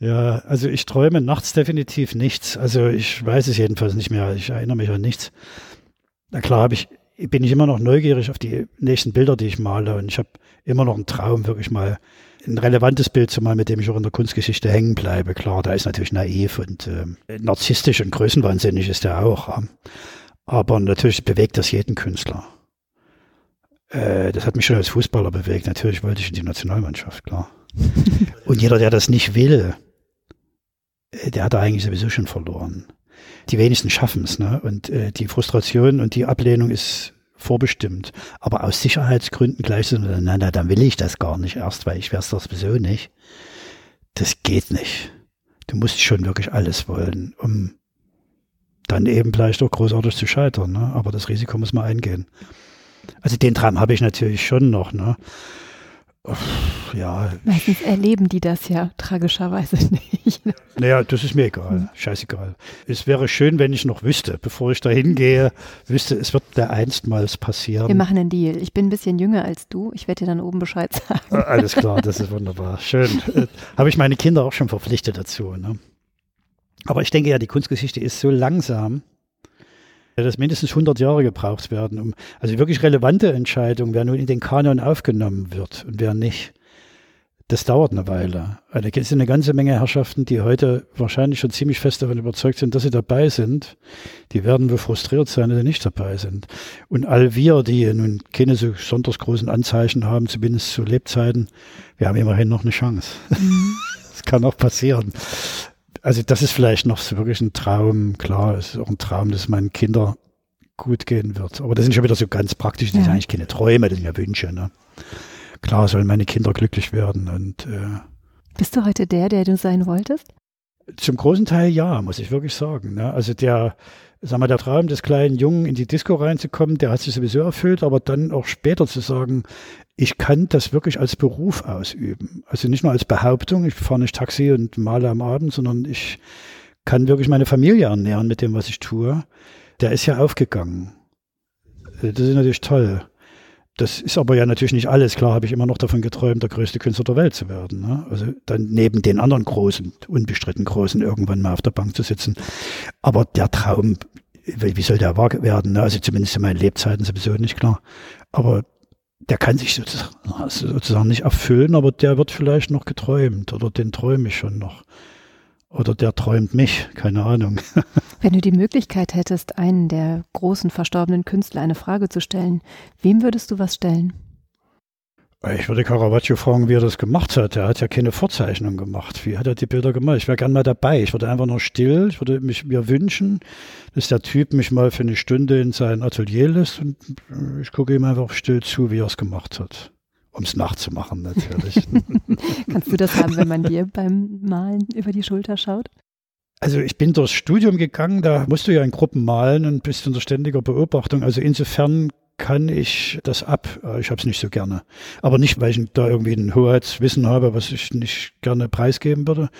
Ja, also ich träume nachts definitiv nichts. Also ich weiß es jedenfalls nicht mehr. Ich erinnere mich an nichts. Na klar, habe ich, bin ich immer noch neugierig auf die nächsten Bilder, die ich male. Und ich habe immer noch einen Traum, wirklich mal ein relevantes Bild zu malen, mit dem ich auch in der Kunstgeschichte hängen bleibe. Klar, da ist natürlich naiv und äh, narzisstisch und größenwahnsinnig ist er auch. Ja. Aber natürlich bewegt das jeden Künstler. Äh, das hat mich schon als Fußballer bewegt. Natürlich wollte ich in die Nationalmannschaft, klar. und jeder, der das nicht will, äh, der hat eigentlich sowieso schon verloren. Die wenigsten schaffen es, ne? Und äh, die Frustration und die Ablehnung ist vorbestimmt. Aber aus Sicherheitsgründen gleich so, na, na, dann will ich das gar nicht erst, weil ich wär's doch sowieso nicht. Das geht nicht. Du musst schon wirklich alles wollen, um dann eben vielleicht auch großartig zu scheitern. Ne? Aber das Risiko muss man eingehen. Also den Traum habe ich natürlich schon noch. Ne? Ja. Meistens erleben die das ja tragischerweise nicht. Naja, das ist mir egal. Scheißegal. Es wäre schön, wenn ich noch wüsste, bevor ich da hingehe, wüsste, es wird der einstmals passieren. Wir machen einen Deal. Ich bin ein bisschen jünger als du. Ich werde dir dann oben Bescheid sagen. Ah, alles klar, das ist wunderbar. Schön. Äh, habe ich meine Kinder auch schon verpflichtet dazu. Ne? Aber ich denke ja, die Kunstgeschichte ist so langsam, dass mindestens 100 Jahre gebraucht werden, um also wirklich relevante Entscheidungen, wer nun in den Kanon aufgenommen wird und wer nicht. Das dauert eine Weile. Also es eine ganze Menge Herrschaften, die heute wahrscheinlich schon ziemlich fest davon überzeugt sind, dass sie dabei sind. Die werden wohl frustriert sein, dass sie nicht dabei sind. Und all wir, die nun keine so besonders großen Anzeichen haben, zumindest zu Lebzeiten, wir haben immerhin noch eine Chance. Mhm. Das kann auch passieren also das ist vielleicht noch so wirklich ein Traum. Klar, es ist auch ein Traum, dass meinen Kindern gut gehen wird. Aber das sind schon wieder so ganz praktisch, das ja. sind eigentlich keine Träume, das sind ja Wünsche. Ne? Klar sollen meine Kinder glücklich werden. Und, äh, Bist du heute der, der du sein wolltest? Zum großen Teil ja, muss ich wirklich sagen. Ne? Also der, sag mal, der Traum des kleinen Jungen in die Disco reinzukommen, der hat sich sowieso erfüllt, aber dann auch später zu sagen, ich kann das wirklich als Beruf ausüben. Also nicht nur als Behauptung, ich fahre nicht Taxi und male am Abend, sondern ich kann wirklich meine Familie ernähren mit dem, was ich tue. Der ist ja aufgegangen. Das ist natürlich toll. Das ist aber ja natürlich nicht alles. Klar habe ich immer noch davon geträumt, der größte Künstler der Welt zu werden. Ne? Also dann neben den anderen großen, unbestritten großen, irgendwann mal auf der Bank zu sitzen. Aber der Traum, wie soll der wahr werden? Ne? Also zumindest in meinen Lebzeiten sowieso nicht klar. Aber der kann sich sozusagen, sozusagen nicht erfüllen, aber der wird vielleicht noch geträumt oder den träume ich schon noch. Oder der träumt mich, keine Ahnung. Wenn du die Möglichkeit hättest, einen der großen verstorbenen Künstler eine Frage zu stellen, wem würdest du was stellen? Ich würde Caravaggio fragen, wie er das gemacht hat. Er hat ja keine Vorzeichnung gemacht. Wie hat er die Bilder gemacht? Ich wäre gern mal dabei. Ich würde einfach nur still. Ich würde mich mir wünschen, dass der Typ mich mal für eine Stunde in sein Atelier lässt und ich gucke ihm einfach still zu, wie er es gemacht hat. Um es nachzumachen, natürlich. Kannst du das haben, wenn man dir beim Malen über die Schulter schaut? Also ich bin durchs Studium gegangen, da musst du ja in Gruppen malen und bist unter ständiger Beobachtung. Also insofern kann ich das ab. Äh, ich habe es nicht so gerne. Aber nicht, weil ich da irgendwie ein Hoheitswissen habe, was ich nicht gerne preisgeben würde,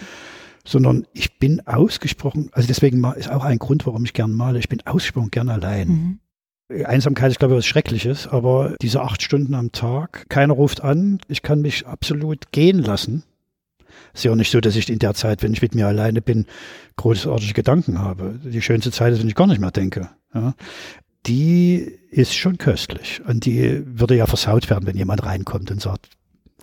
sondern ich bin ausgesprochen, also deswegen ist auch ein Grund, warum ich gern male, ich bin ausgesprochen gern allein. Mhm. Einsamkeit ist, glaube ich, was Schreckliches, aber diese acht Stunden am Tag, keiner ruft an, ich kann mich absolut gehen lassen. Ist ja auch nicht so, dass ich in der Zeit, wenn ich mit mir alleine bin, großartige Gedanken habe. Die schönste Zeit ist, wenn ich gar nicht mehr denke. Ja die ist schon köstlich. Und die würde ja versaut werden, wenn jemand reinkommt und sagt,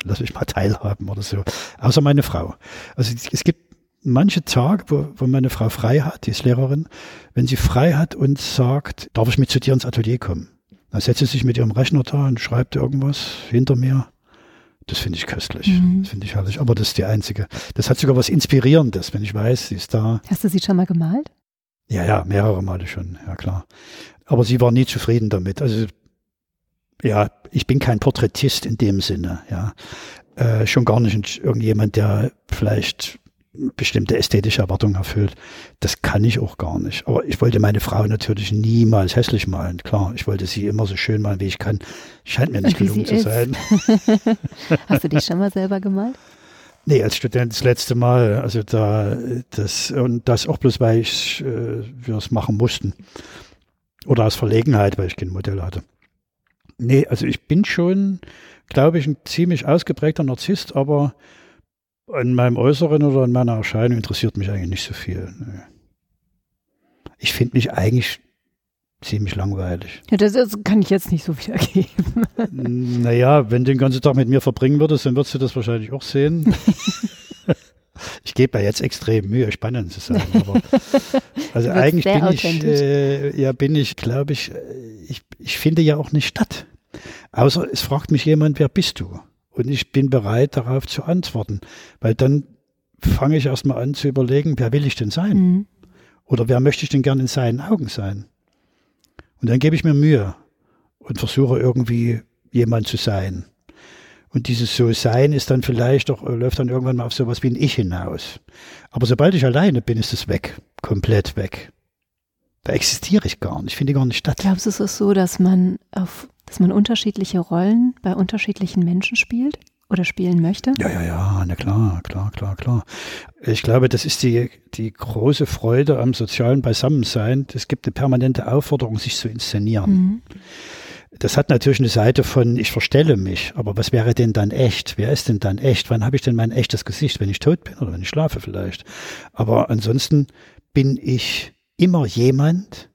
lass mich mal teilhaben oder so. Außer meine Frau. Also es gibt manche Tage, wo, wo meine Frau frei hat, die ist Lehrerin, wenn sie frei hat und sagt, darf ich mit zu dir ins Atelier kommen? Dann setzt sie sich mit ihrem Rechner da und schreibt irgendwas hinter mir. Das finde ich köstlich. Mhm. Das finde ich herrlich. Aber das ist die einzige. Das hat sogar was Inspirierendes, wenn ich weiß, sie ist da. Hast du sie schon mal gemalt? Ja, ja, mehrere Male schon, ja klar. Aber sie war nie zufrieden damit. Also ja, ich bin kein Porträtist in dem Sinne, ja. Äh, schon gar nicht irgendjemand, der vielleicht bestimmte ästhetische Erwartungen erfüllt. Das kann ich auch gar nicht. Aber ich wollte meine Frau natürlich niemals hässlich malen. Klar, ich wollte sie immer so schön malen, wie ich kann. Scheint mir nicht gelungen zu sein. Hast du dich schon mal selber gemalt? Nee, als Student das letzte Mal. Also da, das, und das auch bloß, weil ich, äh, wir es machen mussten. Oder aus Verlegenheit, weil ich kein Modell hatte. Nee, also ich bin schon, glaube ich, ein ziemlich ausgeprägter Narzisst, aber an meinem Äußeren oder an meiner Erscheinung interessiert mich eigentlich nicht so viel. Ich finde mich eigentlich ziemlich langweilig. Ja, das, das, kann ich jetzt nicht so wiedergeben. Naja, wenn du den ganzen Tag mit mir verbringen würdest, dann würdest du das wahrscheinlich auch sehen. ich gebe ja jetzt extrem Mühe, spannend zu sein. Aber, also eigentlich bin ich, äh, ja, bin ich, glaube ich, äh, ich, ich finde ja auch nicht statt. Außer es fragt mich jemand, wer bist du? Und ich bin bereit, darauf zu antworten. Weil dann fange ich erstmal an zu überlegen, wer will ich denn sein? Mhm. Oder wer möchte ich denn gern in seinen Augen sein? Und dann gebe ich mir Mühe und versuche irgendwie jemand zu sein. Und dieses So-Sein ist dann vielleicht auch, läuft dann irgendwann mal auf sowas wie ein Ich hinaus. Aber sobald ich alleine bin, ist es weg. Komplett weg. Da existiere ich gar nicht, finde gar nicht statt. Glaubst du, es ist so, dass man auf, dass man unterschiedliche Rollen bei unterschiedlichen Menschen spielt? Oder spielen möchte? Ja, ja, ja, na klar, klar, klar, klar. Ich glaube, das ist die, die große Freude am sozialen Beisammensein. Es gibt eine permanente Aufforderung, sich zu inszenieren. Mhm. Das hat natürlich eine Seite von, ich verstelle mich, aber was wäre denn dann echt? Wer ist denn dann echt? Wann habe ich denn mein echtes Gesicht? Wenn ich tot bin oder wenn ich schlafe vielleicht. Aber ansonsten bin ich immer jemand,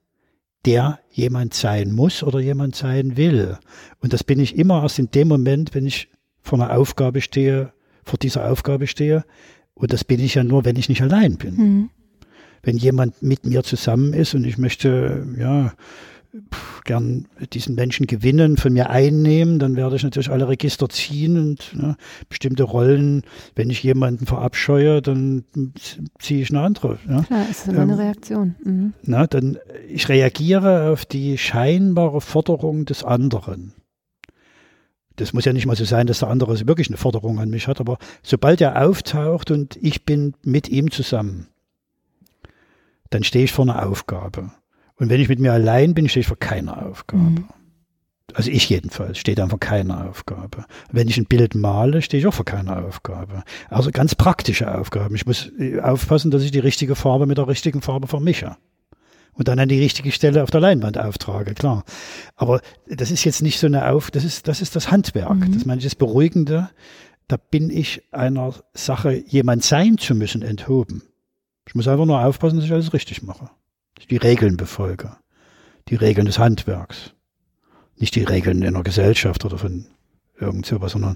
der jemand sein muss oder jemand sein will. Und das bin ich immer erst in dem Moment, wenn ich vor einer Aufgabe stehe, vor dieser Aufgabe stehe. Und das bin ich ja nur, wenn ich nicht allein bin. Mhm. Wenn jemand mit mir zusammen ist und ich möchte, ja, gern diesen Menschen gewinnen, von mir einnehmen, dann werde ich natürlich alle Register ziehen und ne, bestimmte Rollen, wenn ich jemanden verabscheue, dann ziehe ich eine andere. Ja. Klar, ist immer ähm, eine Reaktion. Mhm. Na, dann ich reagiere auf die scheinbare Forderung des anderen. Das muss ja nicht mal so sein, dass der andere wirklich eine Forderung an mich hat, aber sobald er auftaucht und ich bin mit ihm zusammen, dann stehe ich vor einer Aufgabe. Und wenn ich mit mir allein bin, stehe ich vor keiner Aufgabe. Mhm. Also ich jedenfalls stehe dann vor keiner Aufgabe. Wenn ich ein Bild male, stehe ich auch vor keiner Aufgabe. Also ganz praktische Aufgaben. Ich muss äh, aufpassen, dass ich die richtige Farbe mit der richtigen Farbe vermische. Und dann an die richtige Stelle auf der Leinwand auftrage, klar. Aber das ist jetzt nicht so eine Auf, das ist, das ist das Handwerk. Mhm. Das meine ich das Beruhigende. Da bin ich einer Sache, jemand sein zu müssen, enthoben. Ich muss einfach nur aufpassen, dass ich alles richtig mache die Regeln befolge. Die Regeln des Handwerks. Nicht die Regeln in einer Gesellschaft oder von irgend sowas, sondern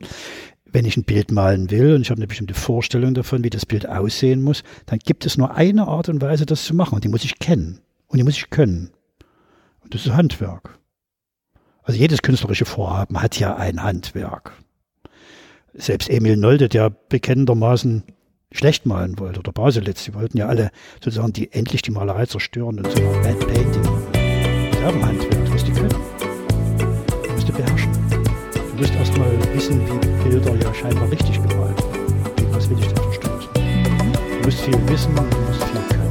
wenn ich ein Bild malen will und ich habe eine bestimmte Vorstellung davon, wie das Bild aussehen muss, dann gibt es nur eine Art und Weise, das zu machen. Und die muss ich kennen. Und die muss ich können. Und das ist Handwerk. Also jedes künstlerische Vorhaben hat ja ein Handwerk. Selbst Emil Nolde, der bekennendermaßen schlecht malen wollte oder Baselitz, die wollten ja alle sozusagen die endlich die Malerei zerstören und so Bad Painting. Das haben Handwerk, das musst du können. Das musst du beherrschen. Du musst erstmal wissen, wie Bilder ja scheinbar richtig gemalt werden. Was will ich denn verstoßen? Du musst viel wissen du musst viel können.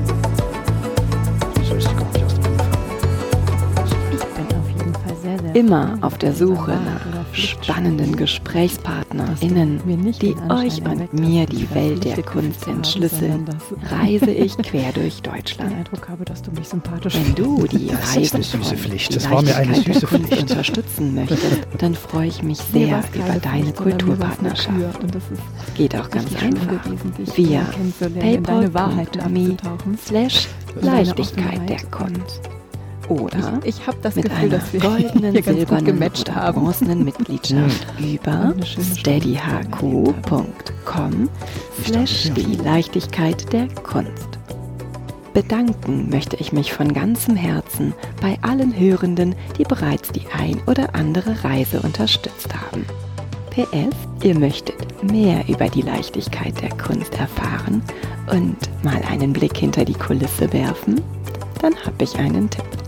Immer auf der Suche nach spannenden GesprächspartnerInnen, die euch und mir die Welt der Kunst entschlüsseln, reise ich quer durch Deutschland. Wenn du die Reise Kunst unterstützen möchtest, dann freue ich mich sehr über deine Kulturpartnerschaft. Geht auch ganz einfach. Via paypal.me slash Leichtigkeit der Kunst oder ich, ich habe das mit Gefühl, einer dass wir goldenen, silbernen gematcht haben. bronzenen Mitgliedschaft über steadyhq.com slash die Leichtigkeit der Kunst. Bedanken möchte ich mich von ganzem Herzen bei allen Hörenden, die bereits die ein oder andere Reise unterstützt haben. PS, ihr möchtet mehr über die Leichtigkeit der Kunst erfahren und mal einen Blick hinter die Kulisse werfen? Dann habe ich einen Tipp.